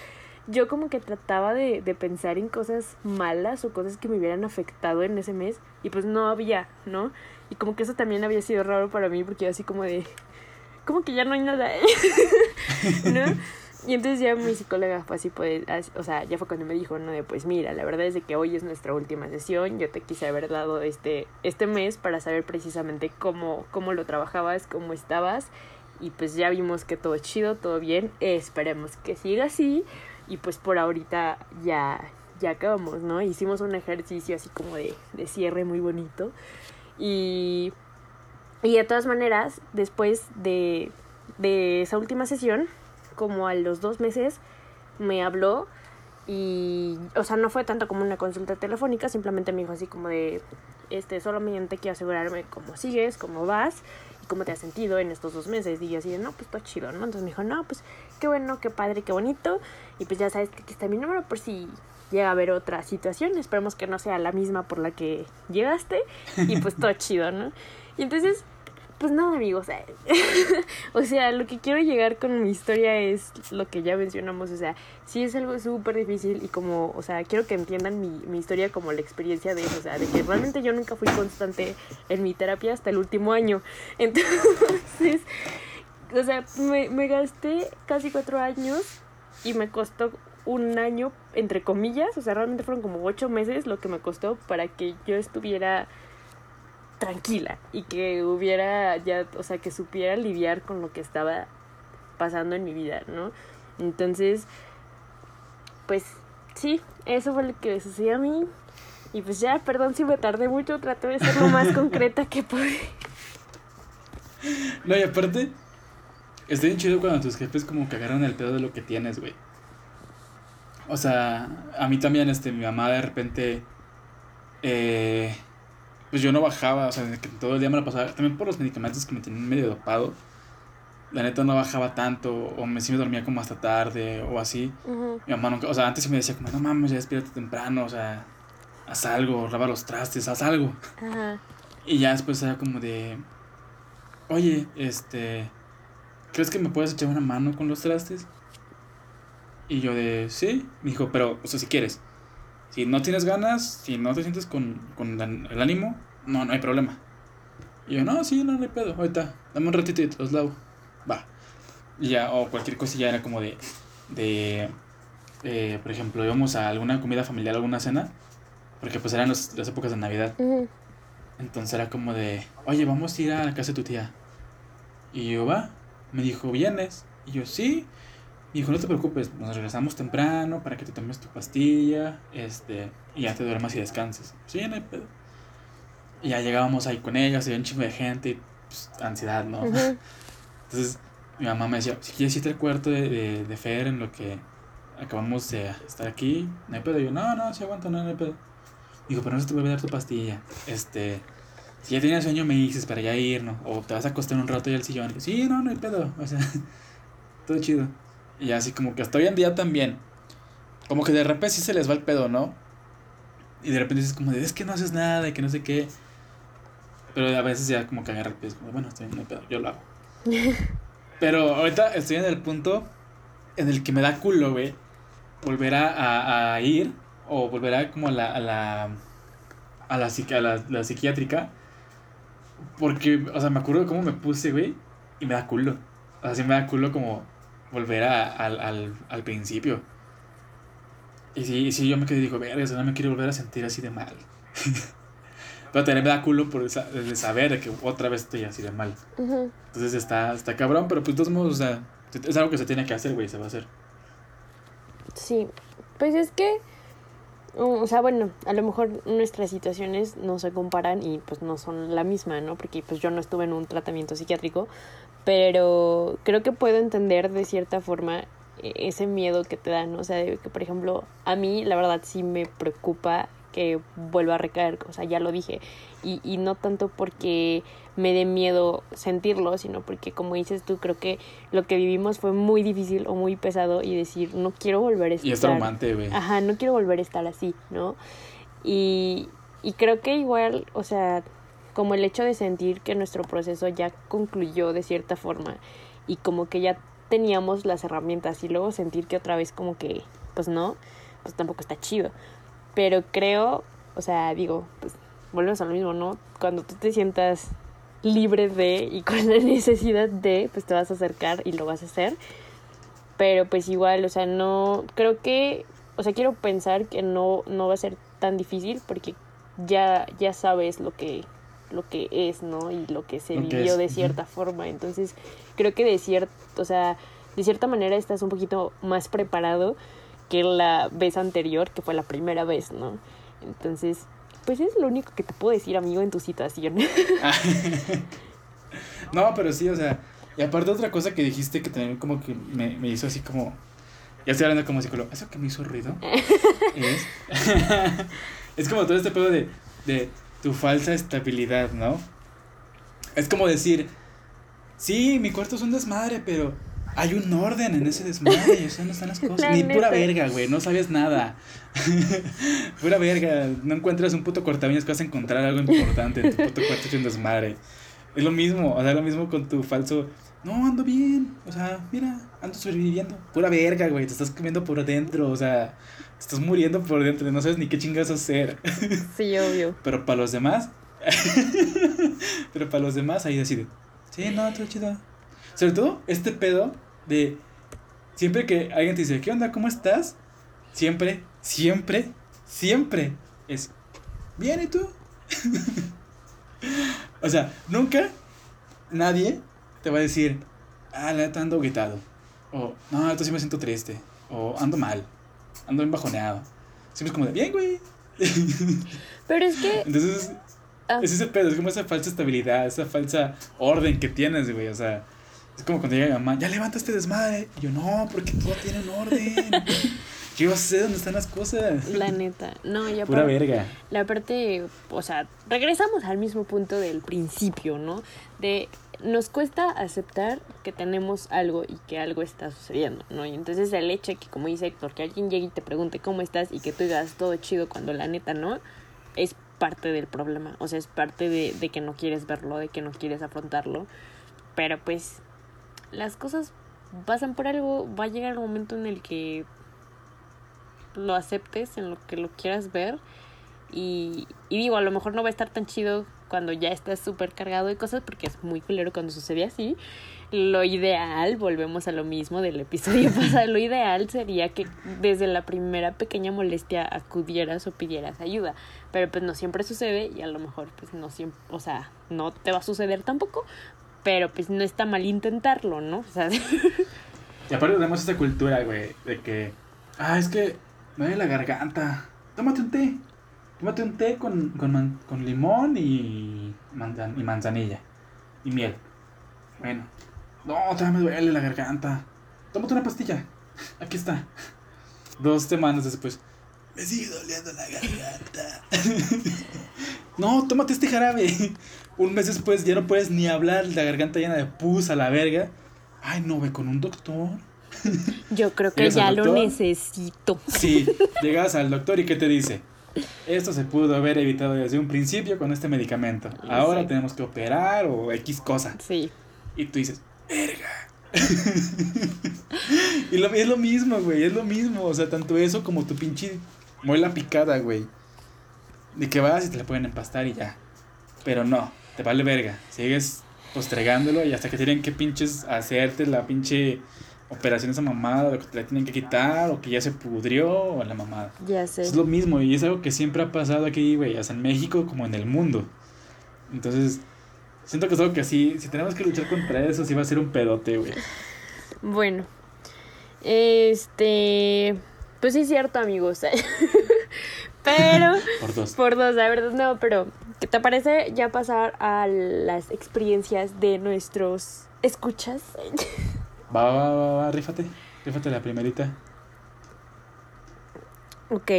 yo como que trataba de, de pensar en cosas malas o cosas que me hubieran afectado en ese mes y pues no había, ¿no? Y como que eso también había sido raro para mí porque yo así como de, como que ya no hay nada, ¿no? Y entonces ya mi psicóloga fue así, pues, o sea, ya fue cuando me dijo, no, de pues mira, la verdad es de que hoy es nuestra última sesión, yo te quise haber dado este, este mes para saber precisamente cómo, cómo lo trabajabas, cómo estabas, y pues ya vimos que todo chido, todo bien, esperemos que siga así, y pues por ahorita ya, ya acabamos, ¿no? Hicimos un ejercicio así como de, de cierre muy bonito, y, y de todas maneras, después de, de esa última sesión, como a los dos meses me habló y, o sea, no fue tanto como una consulta telefónica, simplemente me dijo así como de, este, solamente quiero asegurarme cómo sigues, cómo vas y cómo te has sentido en estos dos meses. Y yo así de, no, pues todo chido, ¿no? Entonces me dijo, no, pues qué bueno, qué padre, qué bonito. Y pues ya sabes que aquí está mi número por si llega a haber otra situación. Esperemos que no sea la misma por la que llegaste. Y pues todo chido, ¿no? Y entonces pues nada, amigos. o sea, lo que quiero llegar con mi historia es lo que ya mencionamos. O sea, sí es algo súper difícil y como, o sea, quiero que entiendan mi, mi historia como la experiencia de eso. O sea, de que realmente yo nunca fui constante en mi terapia hasta el último año. Entonces, o sea, me, me gasté casi cuatro años y me costó un año, entre comillas. O sea, realmente fueron como ocho meses lo que me costó para que yo estuviera tranquila y que hubiera ya, o sea, que supiera lidiar con lo que estaba pasando en mi vida, ¿no? Entonces, pues sí, eso fue lo que sucedió a mí. Y pues ya, perdón si me tardé mucho, traté de ser lo más concreta que pude. No, y aparte, está bien chido cuando tus jefes como que agarran el pedo de lo que tienes, güey. O sea, a mí también, este, mi mamá de repente, eh, pues yo no bajaba, o sea, que todo el día me la pasaba, también por los medicamentos que me tenían medio dopado, la neta no bajaba tanto, o me, sí me dormía como hasta tarde, o así. Mi mamá nunca, o sea, antes sí me decía como, no mames, ya despierta temprano, o sea, haz algo, lava los trastes, haz algo. Ajá. Y ya después era como de, oye, este, ¿crees que me puedes echar una mano con los trastes? Y yo de, sí, me dijo, pero, o sea, si quieres. Si no tienes ganas, si no te sientes con, con el ánimo, no, no hay problema. Y yo, no, sí, no, no hay pedo, ahorita, dame un ratito y te los lavo. Va. Y ya, o cualquier cosilla era como de, de, eh, por ejemplo, íbamos a alguna comida familiar, alguna cena, porque pues eran las épocas de Navidad. Entonces era como de, oye, vamos a ir a la casa de tu tía. Y yo, va. Me dijo, ¿vienes? Y yo, sí. Y dijo, no te preocupes, nos regresamos temprano para que te tomes tu pastilla, este, y ya te duermas y descanses. Sí, no hay pedo. Y ya llegábamos ahí con ella, se dio un chingo de gente, y pues, ansiedad, ¿no? Entonces, mi mamá me decía, si quieres irte al cuarto de, de, de Fer en lo que acabamos de estar aquí, no hay pedo. Y yo, no, no, si aguanto, no, no hay pedo. Dijo, pero no se te vuelve a dar tu pastilla. Este, si ya tienes sueño, me dices para ya ir, ¿no? O te vas a acostar un rato y al sillón. Y, sí, no, no hay pedo. O sea, todo chido. Y así como que hasta hoy en día también. Como que de repente sí se les va el pedo, ¿no? Y de repente dices como de, es que no haces nada y que no sé qué. Pero a veces ya como que agarra el. Como, bueno, estoy no hay pedo, yo lo hago. Pero ahorita estoy en el punto en el que me da culo, güey. Volver a, a ir o volverá como a la, a la, a la, a la, la psiquiátrica. Porque, o sea, me acuerdo de cómo me puse, güey, y me da culo. O sea, sí me da culo como volver a, al, al, al principio. Y sí, sí, yo me quedé y digo, verga, no me quiero volver a sentir así de mal. Pero también me da culo por de saber que otra vez estoy así de mal. Entonces está, está cabrón, pero pues de todos modos, o sea, es algo que se tiene que hacer, güey, se va a hacer. Sí, pues es que o sea, bueno, a lo mejor nuestras situaciones no se comparan y pues no son la misma, ¿no? Porque pues yo no estuve en un tratamiento psiquiátrico, pero creo que puedo entender de cierta forma e-, ese miedo que te dan, ¿no? O sea, que por ejemplo, a mí la verdad sí me preocupa que vuelva a recaer, o sea, ya lo dije, y, y no tanto porque me dé miedo sentirlo, sino porque como dices tú, creo que lo que vivimos fue muy difícil o muy pesado y decir, no quiero volver a estar. Y es traumante, güey. Ajá, no quiero volver a estar así, ¿no? Y, y creo que igual, o sea, como el hecho de sentir que nuestro proceso ya concluyó de cierta forma y como que ya teníamos las herramientas y luego sentir que otra vez como que, pues no, pues tampoco está chido. Pero creo, o sea, digo, pues volvemos a lo mismo, ¿no? Cuando tú te sientas libre de y con la necesidad de, pues te vas a acercar y lo vas a hacer. Pero pues igual, o sea, no, creo que, o sea, quiero pensar que no, no va a ser tan difícil porque ya, ya sabes lo que, lo que es, ¿no? Y lo que se vivió de cierta forma. Entonces, creo que de cierto, o sea, de cierta manera estás un poquito más preparado que la vez anterior, que fue la primera vez, ¿no? Entonces, pues es lo único que te puedo decir, amigo, en tu situación. no, pero sí, o sea, y aparte otra cosa que dijiste que también como que me, me hizo así como, ya estoy hablando como psicólogo, eso que me hizo ruido es, es como todo este pedo de, de tu falsa estabilidad, ¿no? Es como decir, sí, mi cuarto es un desmadre, pero hay un orden en ese desmadre, o sea, no están las cosas. Ni pura verga, güey, no sabes nada. pura verga, no encuentras un puto cortaviñas que vas a encontrar algo importante en tu puto cuarto hecho un desmadre. Es lo mismo, o sea, lo mismo con tu falso. No, ando bien, o sea, mira, ando sobreviviendo. Pura verga, güey, te estás comiendo por dentro, o sea, estás muriendo por dentro, no sabes ni qué chingas hacer. sí, obvio. Pero para los demás, pero para los demás ahí decide. Sí, no, todo chido sobre todo, este pedo de siempre que alguien te dice, ¿qué onda? ¿Cómo estás? Siempre, siempre, siempre es, bien, ¿y tú? o sea, nunca nadie te va a decir, ah, la ando gritado. O, no, entonces sí me siento triste. O ando mal. Ando embajoneado. Siempre es como de, bien, güey. Pero es que. Entonces, ah. es ese pedo, es como esa falsa estabilidad, esa falsa orden que tienes, güey. O sea, es como cuando llega mi mamá, ya levanta este desmadre. Y yo, no, porque todo tiene un orden. Yo sé dónde están las cosas. La neta. No, ya Pura verga. La parte, o sea, regresamos al mismo punto del principio, ¿no? De nos cuesta aceptar que tenemos algo y que algo está sucediendo, ¿no? Y entonces el hecho que, como dice Héctor, que alguien llegue y te pregunte cómo estás y que tú digas todo chido cuando la neta no, es parte del problema. O sea, es parte de, de que no quieres verlo, de que no quieres afrontarlo. Pero pues las cosas pasan por algo, va a llegar el momento en el que lo aceptes, en lo que lo quieras ver. Y digo, a lo mejor no va a estar tan chido cuando ya estás súper cargado de cosas, porque es muy culero cuando sucede así. Lo ideal, volvemos a lo mismo del episodio pasado, lo ideal sería que desde la primera pequeña molestia acudieras o pidieras ayuda. Pero pues no siempre sucede y a lo mejor pues no siempre, o sea, no te va a suceder tampoco, pero pues no está mal intentarlo, ¿no? O sea, Y aparte tenemos esta cultura, güey, de que, ah, es que me duele la garganta. Tómate un té. Tómate un té con, con, man- con limón y, manzan- y manzanilla. Y miel. Bueno. No, todavía me duele la garganta. Tómate una pastilla. Aquí está. Dos semanas después. Me sigue doliendo la garganta. no, tómate este jarabe. Un mes después ya no puedes ni hablar, la garganta llena de pus a la verga. Ay, no, ve con un doctor. yo creo que ¿Llegas ya lo necesito. Sí, llegas al doctor y ¿qué te dice? Esto se pudo haber evitado desde un principio con este medicamento. Ahora tenemos que operar o X cosa. Sí. Y tú dices, verga. y lo, es lo mismo, güey, es lo mismo. O sea, tanto eso como tu pinche muela picada, güey. De que vas y te la pueden empastar y ya. Pero no, te vale verga. Sigues postregándolo y hasta que tienen que pinches hacerte la pinche operación esa mamada, o que te la tienen que quitar, o que ya se pudrió, o la mamada. Ya sé. Es lo mismo y es algo que siempre ha pasado aquí, güey, hasta en México como en el mundo. Entonces, siento que es algo que sí, si tenemos que luchar contra eso, sí va a ser un pedote, güey. Bueno, este, pues sí es cierto, amigos. pero, Por dos. por dos, la verdad, no, pero, ¿qué te parece ya pasar a las experiencias de nuestros escuchas? Va, va, va, va, rífate. Rífate la primerita. ok,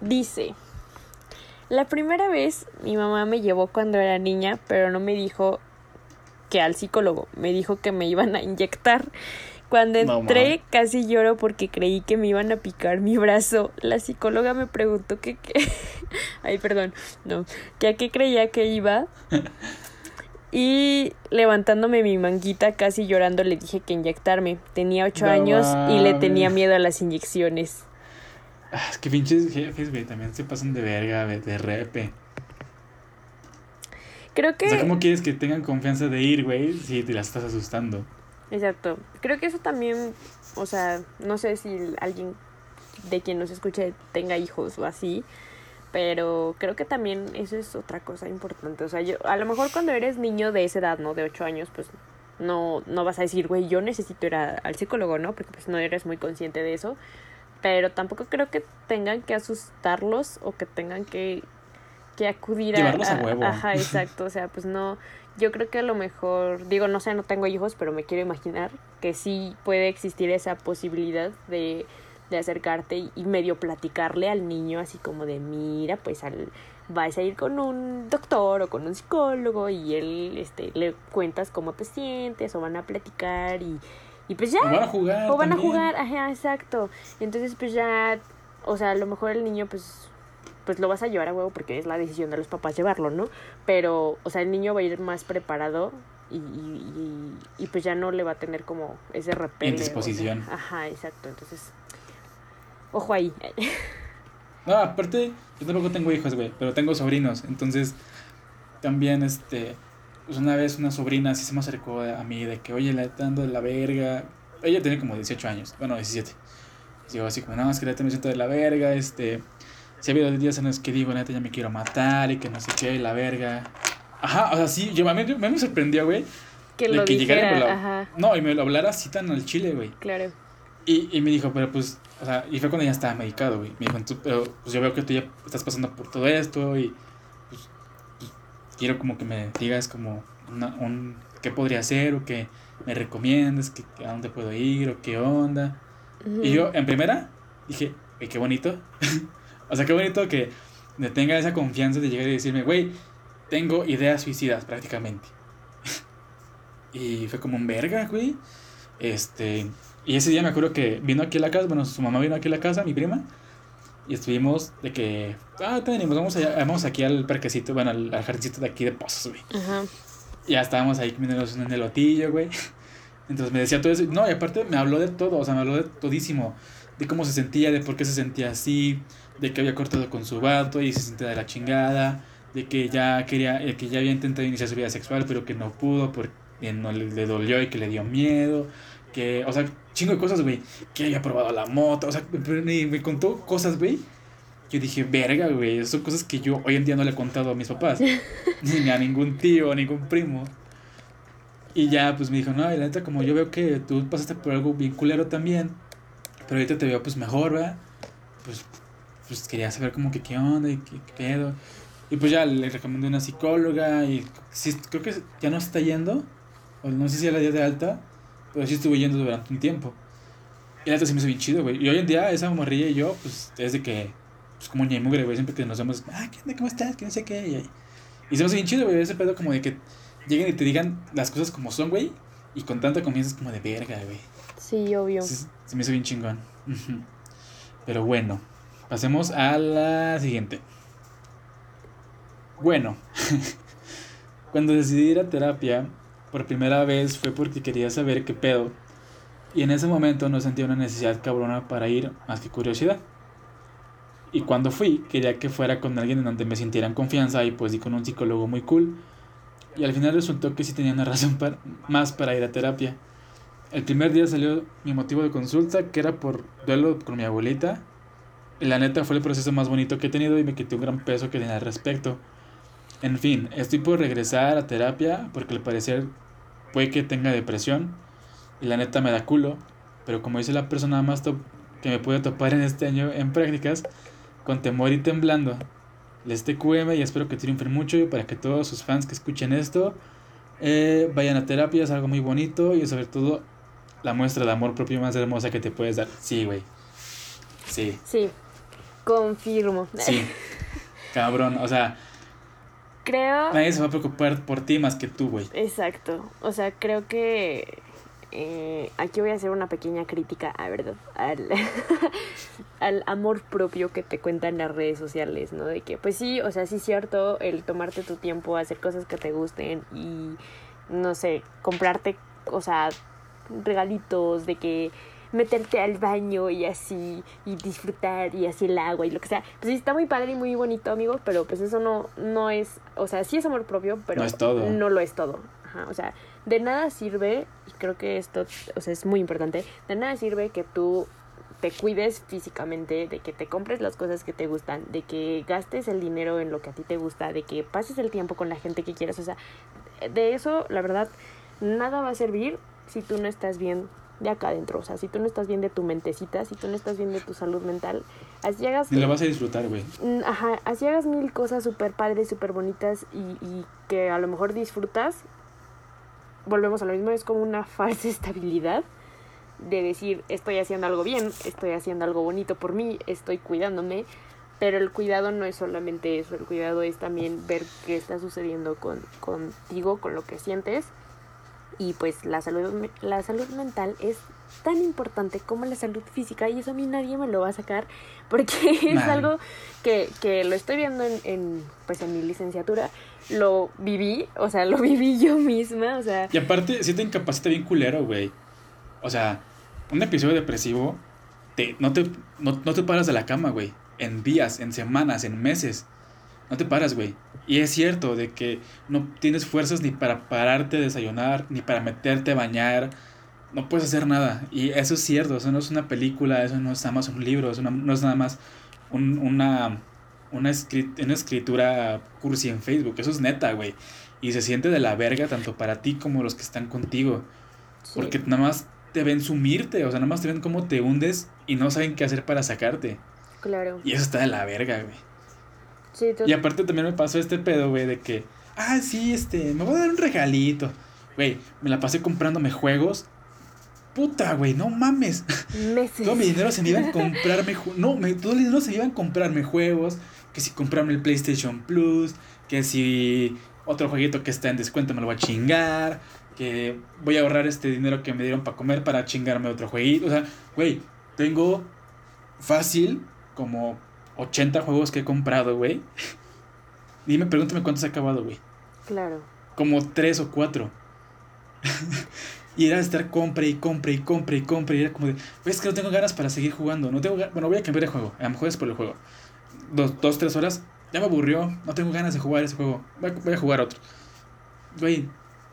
dice, la primera vez mi mamá me llevó cuando era niña, pero no me dijo que al psicólogo, me dijo que me iban a inyectar. Cuando entré casi lloro porque creí que me iban a picar mi brazo. La psicóloga me preguntó que, que- ay perdón, no, que a qué creía que iba. Y levantándome mi manguita, casi llorando, le dije que inyectarme. Tenía ocho No años y le tenía miedo a las inyecciones. Ah, es que pinches jefes, güey, también se pasan de verga, de repe. Creo que... O sea, ¿cómo quieres que tengan confianza de ir, güey, si te las estás asustando? Exacto. Creo que eso también, o sea, no sé si alguien de quien nos escuche tenga hijos o así, pero creo que también eso es otra cosa importante. O sea, yo, a lo mejor cuando eres niño de esa edad, ¿no? De 8 años, pues no, no vas a decir, güey, yo necesito ir a- al psicólogo, ¿no? Porque pues no eres muy consciente de eso. Pero tampoco creo que tengan que asustarlos o que tengan que, que acudir Llevarlos a huevo. Ajá, exacto. O sea, pues no. Yo creo que a lo mejor, digo, no sé, no tengo hijos, pero me quiero imaginar que sí puede existir esa posibilidad de, de acercarte y, y medio platicarle al niño, así como de, mira, pues al, vas a ir con un doctor o con un psicólogo y él, este, le cuentas cómo te sientes o van a platicar y, y pues ya. O van a jugar. O van a jugar, ajá, exacto. Entonces, pues ya, o sea, a lo mejor el niño, pues, pues lo vas a llevar a huevo porque es la decisión de los papás llevarlo, ¿no? Pero, o sea, el niño va a ir más preparado y, y, y- y, pues ya no le va a tener como ese repele. o sea, disposición. ajá, exacto. Entonces, ojo ahí. No, aparte, yo tampoco tengo hijos, güey, pero tengo sobrinos. Entonces, también, este, pues una vez una sobrina así se me acercó a mí de que, oye, la está dando de la verga. Ella tiene como 18 años, bueno, 17. Y yo así como, no, es que la me siento de la verga, este, si ha habido días en los que digo, neta, ya me quiero matar y que no sé qué, la verga. Ajá, o sea, sí, yo a mí, me sorprendió, güey. Que de lo que llegara dijera, lo- ajá, No, y me lo hablara así tan al chile, güey. claro. Y, y me dijo, pero pues, o sea, y fue cuando ya estaba medicado, güey. Me dijo, "Tú- pero pues yo veo que tú ya estás pasando por todo esto y pues, pues, quiero como que me digas como una- un, qué podría hacer o que me recomiendes, que, a dónde puedo ir o qué onda. Y yo, en primera, dije, güey, qué bonito. o sea, qué bonito que me tenga esa confianza de llegar y decirme, güey, tengo ideas suicidas prácticamente. y fue como un verga, güey. Este, y ese día me acuerdo que vino aquí a la casa, bueno, su mamá vino aquí a la casa, mi prima, y estuvimos de que, ah, tenemos, vamos, allá, vamos aquí al parquecito, bueno, al, al jardincito de aquí de Pozos, güey. Ajá. Ya estábamos ahí comiéndonos un elotillo, güey. Entonces me decía todo eso. No, y aparte me habló de todo, o sea, me habló de todísimo. De cómo se sentía, de por qué se sentía así, de que había cortado con su vato y se sentía de la chingada, de que ya quería, que ya había intentado iniciar su vida sexual, pero que no pudo porque no le, le dolió y que le dio miedo. Que, o sea, chingo de cosas, güey. Que había probado la moto, o sea, me, me contó cosas, güey. Yo dije, verga, güey, son cosas que yo hoy en día no le he contado a mis papás, ni a ningún tío, ningún primo. Y ya, pues me dijo, no, la neta, como yo veo que tú pasaste por algo bien culero también, pero ahorita te veo pues mejor, ¿verdad? Pues, pues quería saber como que qué onda y qué, pedo. Y pues ya le recomendé una psicóloga y sí, creo que ya no está yendo, o no sé si era día de alta, pero sí estuve yendo durante un tiempo. Y la neta se me hizo bien chido, güey. Y hoy en día esa morrilla y yo, pues es de que, pues como ña y mugre, güey, siempre que nos vemos, ah, ¿qué onda? ¿Cómo estás? Que no sé qué. Y, y se me hace bien chido, güey, ese pedo como de que lleguen y te digan las cosas como son, güey. Y con tanta confianza es como de verga, güey. Sí, obvio. Se, se me hizo bien chingón. Pero bueno, pasemos a la siguiente. Bueno, cuando decidí ir a terapia por primera vez fue porque quería saber qué pedo. Y en ese momento no sentía una necesidad cabrona para ir más que curiosidad. Y cuando fui, quería que fuera con alguien en donde me sintiera en confianza y pues di con un psicólogo muy cool y al final resultó que sí tenía una razón más para ir a terapia. El primer día salió mi motivo de consulta, que era por duelo con mi abuelita. La neta fue el proceso más bonito que he tenido y me quité un gran peso que tenía al respecto. En fin, estoy por regresar a terapia porque al parecer puede que tenga depresión. Y la neta me da culo. Pero como dice la persona más top que me puede topar en este año en prácticas, con temor y temblando, les TQM y espero que triunfen mucho y para que todos sus fans que escuchen esto eh, vayan a terapia, es algo muy bonito y sobre todo la muestra de amor propio más hermosa que te puedes dar. Sí, güey. Sí. Sí, confirmo. Sí. Cabrón, o sea. Creo. Nadie se va a preocupar por ti más que tú, güey. Exacto. O sea, creo que eh, aquí voy a hacer una pequeña crítica, a verdad, al, al amor propio que te cuentan las redes sociales, ¿no? De que, pues sí, o sea, sí es cierto, el tomarte tu tiempo, hacer cosas que te gusten y, no sé, comprarte, o sea, regalitos, de que meterte al baño y así, y disfrutar y así el agua y lo que sea. Pues sí, está muy padre y muy bonito, amigos, pero pues eso no, no es, o sea, sí es amor propio, pero no, es todo. no lo es todo. Ajá, o sea, de nada sirve, y creo que esto o sea, es muy importante, de nada sirve que tú te cuides físicamente, de que te compres las cosas que te gustan, de que gastes el dinero en lo que a ti te gusta, de que pases el tiempo con la gente que quieras. O sea, de eso, la verdad, nada va a servir si tú no estás bien de acá adentro. O sea, si tú no estás bien de tu mentecita, si tú no estás bien de tu salud mental, así hagas... Ni la vas a disfrutar, güey. Mm, ajá, así hagas mil cosas súper padres, súper bonitas y, y que a lo mejor disfrutas, volvemos a lo mismo, es como una falsa estabilidad de decir estoy haciendo algo bien, estoy haciendo algo bonito por mí, estoy cuidándome, pero el cuidado no es solamente eso, el cuidado es también ver qué está sucediendo con, contigo, con lo que sientes y pues la salud, la salud mental es tan importante como la salud física y eso a mí nadie me lo va a sacar porque es algo que, que, lo estoy viendo en, en, pues en mi licenciatura lo viví, o sea, lo viví yo misma, o sea... Y aparte, si te incapacita bien culero, güey. O sea, un episodio depresivo, te, no, te, no, no te paras de la cama, güey. En días, en semanas, en meses. No te paras, güey. Y es cierto de que no tienes fuerzas ni para pararte a desayunar, ni para meterte a bañar. No puedes hacer nada. Y eso es cierto, eso no es una película, eso no es nada más un libro, eso no, es nada más un, una una, escritura cursi en Facebook. Eso es neta, güey. Y se siente de la verga tanto para ti como los que están contigo. Porque nada más te ven sumirte, o sea, nada más te ven cómo te hundes y no saben qué hacer para sacarte. Claro. Y eso está de la verga, güey. Y aparte también me pasó este pedo, güey, de que, ah, sí, este, me voy a dar un regalito. Güey, me la pasé comprándome juegos puta, güey, no mames. Meses. Todo mi dinero se me iba a comprarme. No, me, todo el dinero se me iba a comprarme juegos. Que si comprarme el PlayStation Plus. Que si otro jueguito que está en descuento me lo voy a chingar. Que voy a ahorrar este dinero que me dieron para comer para chingarme otro jueguito. O sea, güey, tengo fácil como 80 juegos que he comprado, güey. Dime, pregúntame cuántos he acabado, güey. Claro. Como 3 o 4. y era estar compre y compre y compre y compre. Y era como de, ves que no tengo ganas para seguir jugando. No tengo Bueno, voy a cambiar de juego. A lo mejor es por el juego. Dos, dos, tres horas. Ya me aburrió. No tengo ganas de jugar ese juego. Voy a, jugar otro. Güey,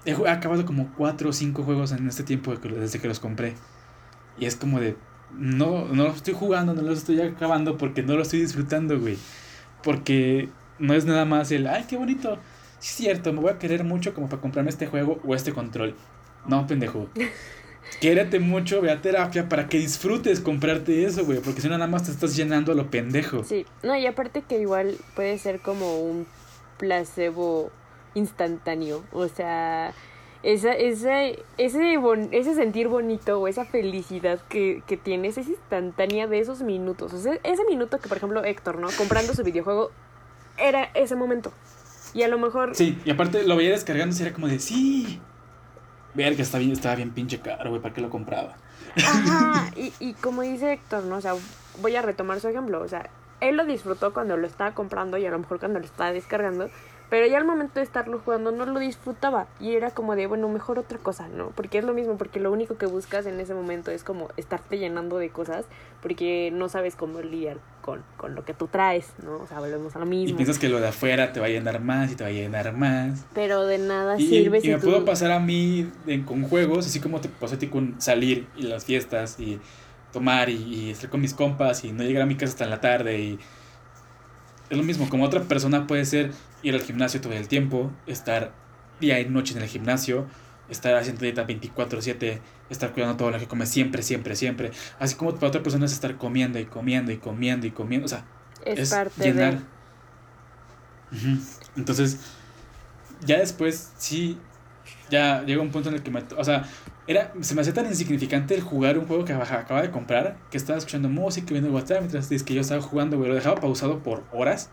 he, acabado como 4 o 5 juegos en este tiempo desde que los compré. Y es como de, no, no los estoy jugando, no los estoy acabando porque no lo estoy disfrutando, güey. Porque no es nada más el, ay, qué bonito. Sí, es cierto, me voy a querer mucho como para comprarme este juego o este control. No, pendejo. Quérete mucho, ve a terapia para que disfrutes comprarte eso, güey. Porque si no, nada más te estás llenando a lo pendejo. Sí, no, y aparte que igual puede ser como un placebo instantáneo. O sea, esa, ese, ese sentir bonito o esa felicidad que, que tienes es instantánea de esos minutos. O sea, ese minuto que, por ejemplo, Héctor, ¿no? Comprando su videojuego, era ese momento. Y a lo mejor. Sí, y aparte lo veía descargando y era como de sí. Ver que está bien, estaba bien pinche caro, güey, ¿para qué lo compraba? Ajá, y, y como dice Héctor, ¿no? O sea, voy a retomar su ejemplo. O sea, él lo disfrutó cuando lo estaba comprando y a lo mejor cuando lo estaba descargando. Pero ya al momento de estarlo jugando no lo disfrutaba y era como de, bueno, mejor otra cosa, ¿no? Porque es lo mismo, porque lo único que buscas en ese momento es como estarte llenando de cosas porque no sabes cómo lidiar con, con lo que tú traes, ¿no? O sea, volvemos a lo mismo. Y piensas que lo de afuera te va a llenar más y te va a llenar más. Pero de nada sirve y, y me puedo pasar a mí con juegos, así como te pasó a ti con salir y las fiestas y tomar y, y estar con mis compas y no llegar a mi casa hasta en la tarde y es lo mismo, como otra persona puede ser ir al gimnasio todo el tiempo, estar día y noche en el gimnasio, estar haciendo dieta 24/7, estar cuidando todo lo que come siempre, siempre, siempre. Así como para otra persona es estar comiendo y comiendo y comiendo y comiendo. O sea, es, parte llenar. Entonces, ya después, sí, ya llega un punto en el que me... O sea, era, se me hacía tan insignificante el jugar un juego que acababa de comprar, que estaba escuchando música, viendo WhatsApp, mientras que yo estaba jugando, güey, lo dejaba pausado por horas.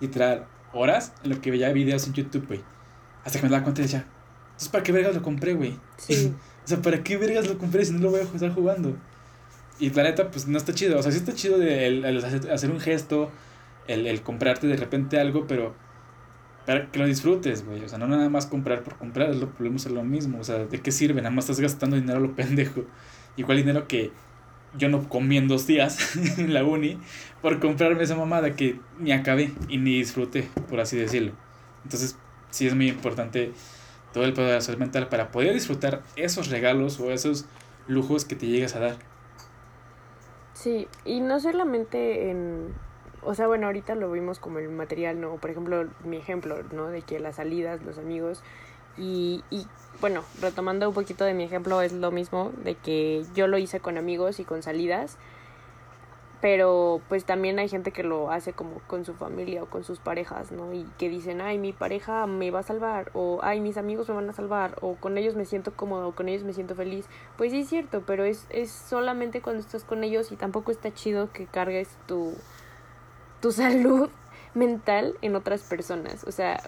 Literal, horas en lo que veía videos en YouTube, güey. Hasta que me daba cuenta y decía, entonces, ¿para qué vergas lo compré, güey? Sí. o sea, ¿para qué vergas lo compré si no lo voy a estar jugando? Y la neta, pues no está chido. O sea, sí está chido de el, hacer un gesto, el, el comprarte de repente algo, pero para que lo disfrutes, güey. O sea, no nada más comprar por comprar, lo, volvemos a lo mismo. O sea, ¿de qué sirve? Nada más estás gastando dinero a lo pendejo. Igual dinero que yo no comí en dos días en la uni por comprarme esa mamada que ni acabé y ni disfruté, por así decirlo. Entonces, sí es muy importante todo el poder de la salud mental para poder disfrutar esos regalos o esos lujos que te llegas a dar. Sí, y no solamente en o sea, bueno, ahorita lo vimos como el material, ¿no? Por ejemplo, mi ejemplo, ¿no? De que las salidas, los amigos y, y bueno, retomando un poquito de mi ejemplo, es lo mismo, de que yo lo hice con amigos y con salidas, pero pues también hay gente que lo hace como con su familia o con sus parejas, ¿no? Y que dicen, ay, mi pareja me va a salvar, o ay, mis amigos me van a salvar, o con ellos me siento cómodo, o con ellos me siento feliz. Pues sí es cierto, pero es, es solamente cuando estás con ellos y tampoco está chido que cargues tu tu salud mental en otras personas. O sea,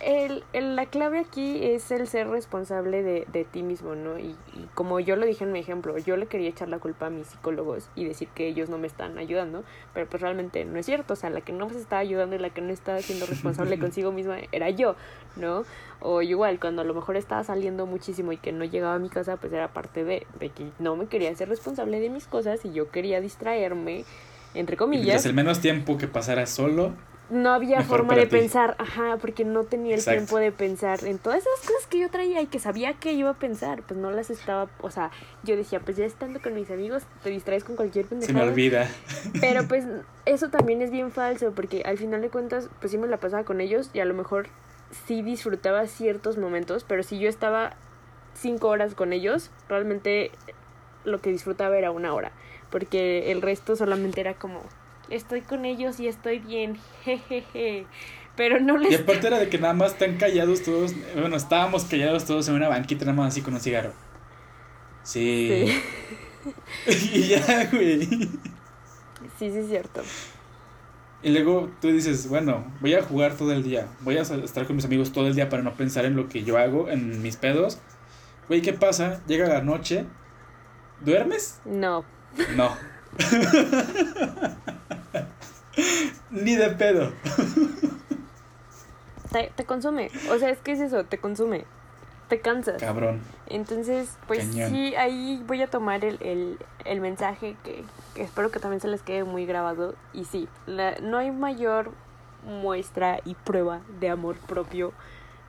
el, la clave aquí es el ser responsable de, de ti mismo, ¿no? Y, y, como yo lo dije en mi ejemplo, yo le quería echar la culpa a mis psicólogos y decir que ellos no me están ayudando, pero pues realmente no es cierto, o sea, la que no me estaba ayudando y la que no estaba siendo responsable consigo misma era yo, ¿no? O igual, cuando a lo mejor estaba saliendo muchísimo y que no llegaba a mi casa, pues era parte de, de que no me quería ser responsable de mis cosas y yo quería distraerme entre comillas. el menos tiempo que pasara solo. No había forma de pensar, ajá, porque no tenía el tiempo de pensar en todas esas cosas que yo traía y que sabía que iba a pensar, pues no las estaba, o sea, yo decía, pues ya estando con mis amigos, te distraes con cualquier pendejada. Se me olvida. Pero pues eso también es bien falso, porque al final de cuentas, pues sí me la pasaba con ellos y a lo mejor sí disfrutaba ciertos momentos, pero si yo estaba cinco horas con ellos, realmente lo que disfrutaba era una hora porque el resto solamente era como, estoy con ellos y estoy bien, jejeje. Pero no les... Y aparte era de que nada más están callados todos, bueno, estábamos callados todos en una banquita nada más así con un cigarro. Sí. y ya, güey. Sí, sí, es cierto. Y luego tú dices, bueno, voy a jugar todo el día, voy a estar con mis amigos todo el día para no pensar en lo que yo hago, en mis pedos. Güey, ¿qué pasa? Llega la noche, ¿duermes? No. No. Ni de pedo. Te, te, consume. O sea, es que es eso, te consume. Te cansas. Cabrón. Entonces, pues sí, ahí voy a tomar el, el, el mensaje que, que, espero que también se les quede muy grabado. Y sí, la, no hay mayor muestra y prueba de amor propio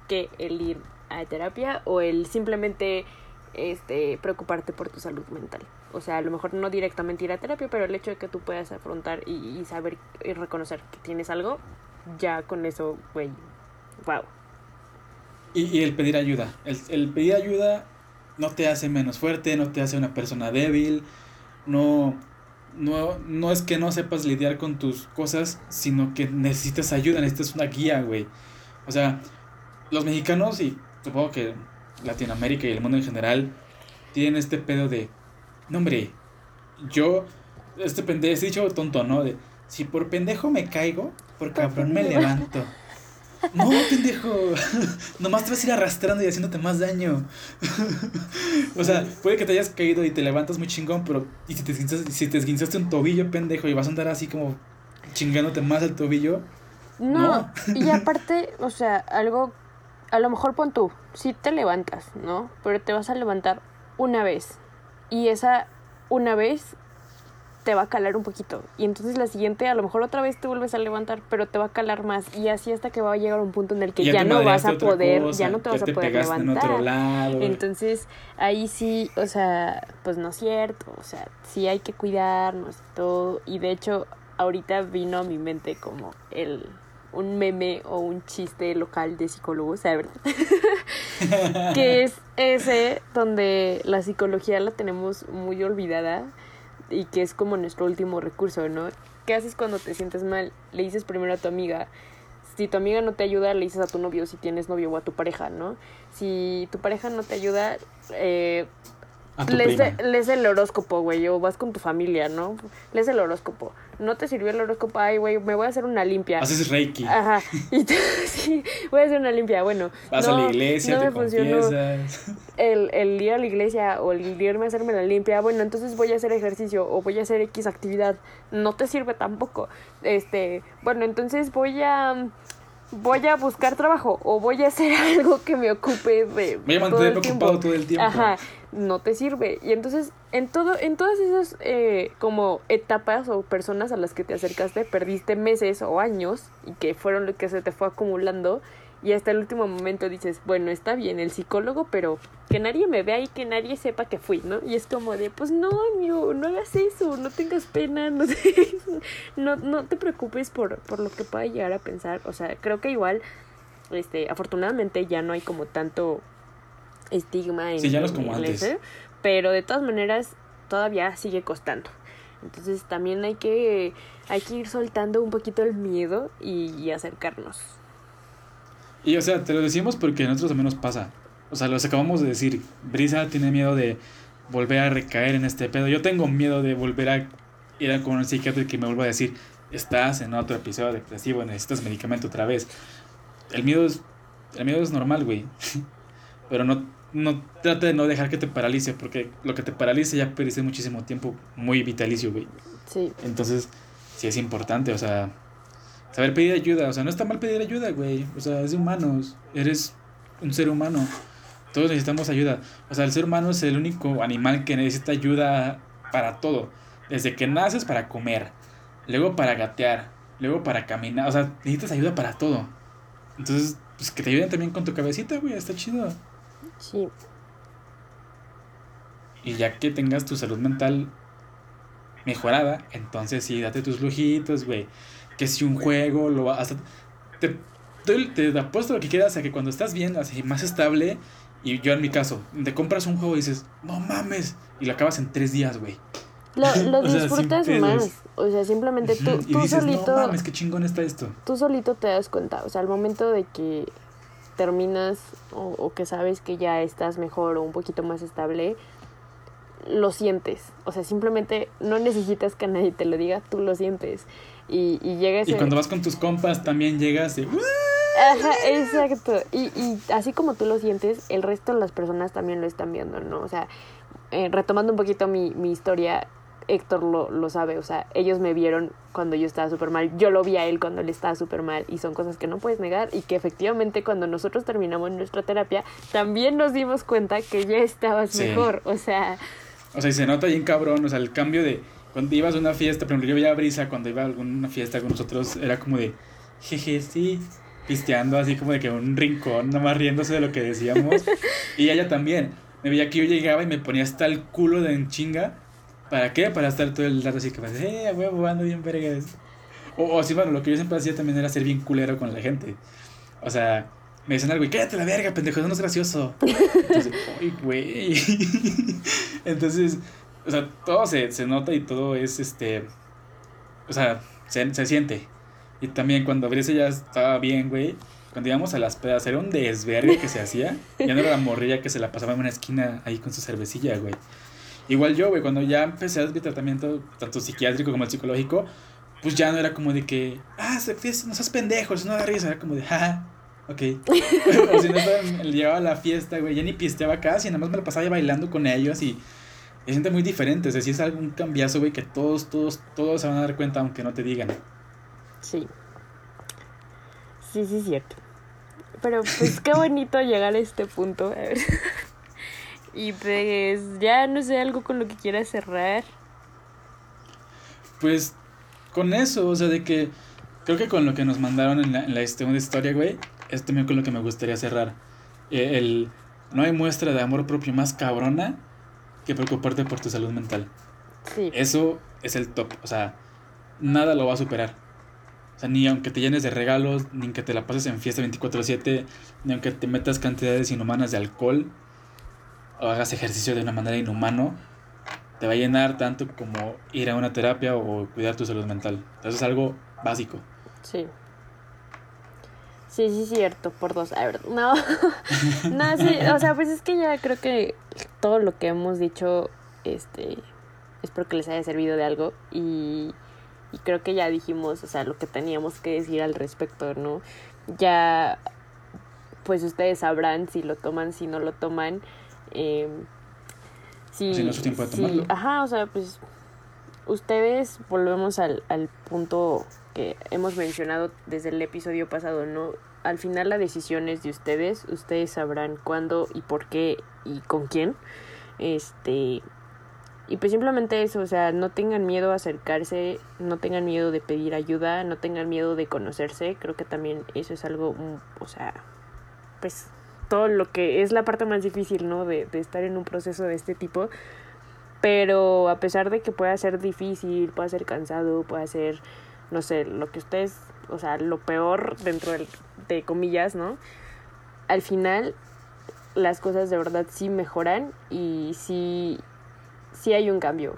que el ir a terapia o el simplemente este, preocuparte por tu salud mental. O sea, a lo mejor no directamente ir a terapia, pero el hecho de que tú puedas afrontar y, saber y reconocer que tienes algo, ya con eso, güey, wow. Y, el pedir ayuda. El, el, pedir ayuda no te hace menos fuerte, no te hace una persona débil, no, no, no es que no sepas lidiar con tus cosas, sino que necesitas ayuda, necesitas una guía, güey. O sea, los mexicanos y supongo que Latinoamérica y el mundo en general tienen este pedo de, no hombre, yo, este pendejo, he dicho tonto, ¿no? De, si por pendejo me caigo, por cabrón me levanto. No, pendejo. Nomás te vas a ir arrastrando y haciéndote más daño. o sea, puede que te hayas caído y te levantas muy chingón, pero y si te, esguinzaste, si te esguinzaste un tobillo, pendejo, y vas a andar así como chingándote más el tobillo. No, no. y aparte, o sea, algo, a lo mejor pon tú, si te levantas, ¿no? Pero te vas a levantar una vez. Y esa una vez te va a calar un poquito. Y entonces la siguiente, a lo mejor otra vez te vuelves a levantar, pero te va a calar más. Y así hasta que va a llegar un punto en el que ya, ya no vas a poder, cosa, ya no te vas a poder levantar. Lado. Entonces, ahí sí, o sea, pues no es cierto. O sea, sí hay que cuidarnos y todo. Y de hecho, ahorita vino a mi mente como el un meme o un chiste local de psicólogos, ¿sabes? que es ese donde la psicología la tenemos muy olvidada y que es como nuestro último recurso, ¿no? ¿Qué haces cuando te sientes mal? Le dices primero a tu amiga. Si tu amiga no te ayuda, le dices a tu novio si tienes novio o a tu pareja, ¿no? Si tu pareja no te ayuda, eh, lees, lees, el horóscopo, güey, o vas con tu familia, ¿no? Lees el horóscopo. No te sirvió el horóscopo, ay, güey, me voy a hacer una limpia. Haces reiki. Ajá. Y tú, sí, voy a hacer una limpia. Bueno, vas no, a la iglesia, no te me funcionó confiesas. el, el ir a la iglesia o el irme a hacerme la limpia. Bueno, entonces voy a hacer ejercicio o voy a hacer X actividad. No te sirve tampoco. Este, bueno, entonces voy a voy a buscar trabajo o voy a hacer algo que me ocupe de voy a mantenerme ocupado todo el tiempo ajá no te sirve. Y entonces en todo en todas esas eh, como etapas o personas a las que te acercaste perdiste meses o años y que fueron lo que se te fue acumulando y hasta el último momento dices bueno está bien el psicólogo pero que nadie me vea y que nadie sepa que fui no y es como de pues no amigo no hagas eso no tengas pena no te, no, no te preocupes por por lo que pueda llegar a pensar o sea creo que igual este afortunadamente ya no hay como tanto estigma en, sí, ya no es como en antes. ese, pero de todas maneras todavía sigue costando. Entonces también hay que hay que ir soltando un poquito el miedo y, y acercarnos. Y o sea, te lo decimos porque a nosotros también nos pasa. O sea, los acabamos de decir. Brisa tiene miedo de volver a recaer en este pedo. Yo tengo miedo de volver a ir a con un psiquiatra y que me vuelva a decir, estás en otro episodio depresivo, necesitas medicamento otra vez. El miedo es, el miedo es normal, güey. Pero no, no trata de no dejar que te paralice, porque lo que te paralice ya perdiste muchísimo tiempo muy vitalicio, güey. Sí. Entonces, sí es importante, o sea, saber pedir ayuda. O sea, no está mal pedir ayuda, güey. O sea, es de humanos. Eres un ser humano. Todos necesitamos ayuda. O sea, el ser humano es el único animal que necesita ayuda para todo. Desde que naces para comer, luego para gatear, luego para caminar. O sea, necesitas ayuda para todo. Entonces, pues que te ayuden también con tu cabecita, güey. Está chido. Sí. Y ya que tengas tu salud mental mejorada, entonces sí, date tus lujitos, güey. Que si un juego, lo hasta te, te, te apuesto lo que quieras a que cuando estás bien, así más estable, y yo en mi caso, te compras un juego y dices, no mames, y lo acabas en tres días, güey. Lo, lo O sea, disfrutas más. O sea, simplemente tú, y tú dices, solito. no mames, qué chingón está esto. tú solito te das cuenta, o sea, al momento de que terminas o, o, que sabes que ya estás mejor o un poquito más estable, lo sientes. O sea, simplemente no necesitas que nadie te lo diga, tú lo sientes. Y, y llegas... Y cuando vas con tus compas también llegas y... Ajá, exacto. Y, y así como tú lo sientes, el resto de las personas también lo están viendo, ¿no? O sea, eh, retomando un poquito mi, mi historia, Héctor lo, lo sabe, o sea, ellos me vieron cuando yo estaba súper mal, yo lo vi a él cuando él estaba súper mal y son cosas que no puedes negar y que efectivamente cuando nosotros terminamos nuestra terapia también nos dimos cuenta que ya estabas Sí. mejor, o sea, O sea, y se nota bien cabrón, o sea, el cambio de cuando ibas a una fiesta, por ejemplo, yo veía a Brisa cuando iba a alguna fiesta con nosotros, era como de, jeje, sí, pisteando así como de que un rincón, nomás riéndose de lo que decíamos. y ella también, me veía que yo llegaba y me ponía hasta el culo de en chinga. ¿Para qué? Para estar todo el rato así que, eh, a huevo, ando bien vergas. O, o sí, bueno, lo que yo siempre hacía también era ser bien culero con la gente. O sea, me decían algo y cállate la verga, pendejo, eso no es gracioso. Entonces, uy, güey. Entonces, o sea, todo se, se nota y todo es este. O sea, se, se siente. Y también cuando Brice ya estaba bien, güey. Cuando íbamos a las pedas, era un desvergue que se hacía. Ya no era la morrilla que se la pasaba en una esquina ahí con su cervecilla, güey. Igual yo, güey, cuando ya empecé a mi tratamiento, tanto psiquiátrico como el psicológico, pues ya no era como de que, ah, no seas pendejo, eso no da risa. Era como de, jaja, ok. o si no, llegaba a la fiesta, güey, ya ni pisteaba casi, nada más me la pasaba ya bailando con ellos y se siente muy diferente. O sea, sí es algún cambiazo, güey, que todos, todos, todos se van a dar cuenta aunque no te digan. sí. Sí, sí, es cierto. Pero pues qué bonito llegar a este punto. a ver. Y pues ya no sé, algo con lo que quieras cerrar. Pues con eso, o sea, de que creo que con lo que nos mandaron en la, en la segunda historia, güey, es también con lo que me gustaría cerrar. Eh, el, no hay muestra de amor propio más cabrona que preocuparte por tu salud mental. Sí. Eso es el top, o sea, nada lo va a superar. O sea, ni aunque te llenes de regalos, ni aunque te la pases en fiesta 24/7, ni aunque te metas cantidades inhumanas de alcohol o hagas ejercicio de una manera inhumano, te va a llenar tanto como ir a una terapia o cuidar tu salud mental. Entonces es algo básico. Sí. Sí, sí, cierto, por dos. A ver, no. no, sí, o sea, pues es que ya creo que todo lo que hemos dicho, este, espero que les haya servido de algo y creo que ya dijimos, o sea, lo que teníamos que decir al respecto, ¿no? Ya, pues ustedes sabrán si lo toman, si no lo toman. Eh, si, Si no es su tiempo de si- tomarlo. ajá, o sea, pues ustedes volvemos al, al punto que hemos mencionado desde el episodio pasado, ¿no? Al final la decisión es de ustedes, ustedes sabrán cuándo y por qué y con quién. Este y pues simplemente eso, o sea, no tengan miedo a acercarse, no tengan miedo de pedir ayuda, no tengan miedo de conocerse, creo que también eso es algo, mm, o sea, pues todo lo que es la parte más difícil, ¿no? De, de estar en un proceso de este tipo. Pero a pesar de que pueda ser difícil, pueda ser cansado, pueda ser, no sé, lo que ustedes, o sea, lo peor dentro del- de comillas, ¿no? Al final las cosas de verdad sí mejoran y sí, sí hay un cambio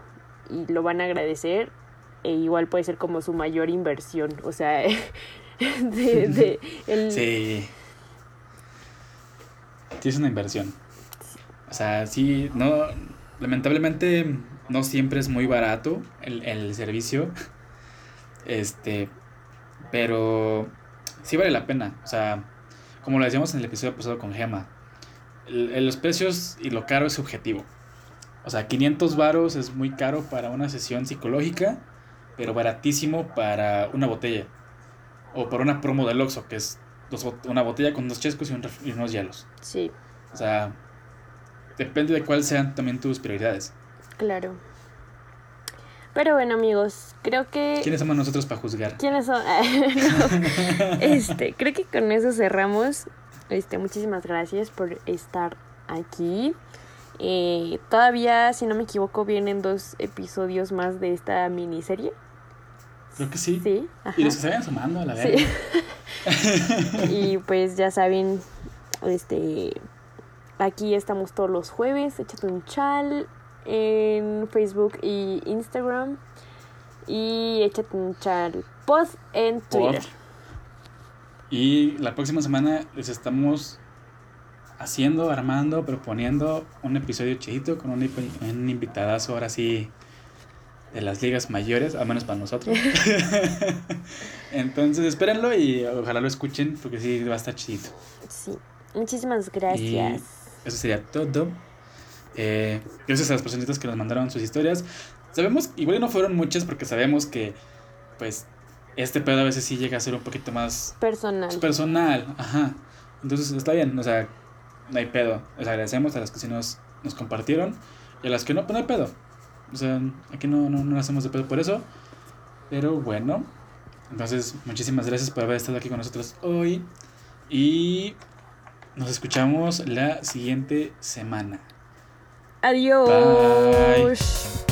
y lo van a agradecer e igual puede ser como su mayor inversión, o sea, de, de el, Sí. Sí, es una inversión. O sea, sí, no. Lamentablemente, no siempre es muy barato el, el servicio. Este. Pero. Sí vale la pena. O sea, como lo decíamos en el episodio pasado con Gema. el- los precios y lo caro es subjetivo. O sea, 500 varos es muy caro para una sesión psicológica, pero baratísimo para una botella. O para una promo del Oxxo, que es dos una botella con dos chescos y, un y unos hielos. Sí, O sea, depende de cuáles sean también tus prioridades. claro. Pero bueno, amigos, creo que... ¿Quiénes somos nosotros para juzgar? ¿Quiénes son? No. Este, creo que con eso cerramos. Este, muchísimas gracias por estar aquí. Eh, todavía, si no me equivoco, vienen dos episodios más de esta miniserie. Creo que sí. Sí, ajá. Y los que se vayan sumando a la Sí. verga. y pues ya saben, este, aquí estamos todos los jueves. Échate un chal en Facebook y Instagram. Y échate un chal post en Pod. Twitter. Y la próxima semana les estamos haciendo, armando, proponiendo un episodio chidito con un, un invitadazo ahora sí de las ligas mayores, al menos para nosotros. Entonces espérenlo y ojalá lo escuchen porque sí va a estar chidito. Sí, muchísimas gracias. eso sería todo. Eh, gracias a las personitas que nos mandaron sus historias. Sabemos, igual no fueron muchas porque sabemos que, pues, este pedo a veces sí llega a ser un poquito más... Personal. Personal, ajá. Entonces está bien, o sea, no hay pedo. Les agradecemos a las que sí nos, nos compartieron y a las que no, pues no hay pedo. O sea, aquí no, no, no hacemos de pedo por eso. Pero bueno, entonces muchísimas gracias por haber estado aquí con nosotros hoy. Y nos escuchamos la siguiente semana. Adiós.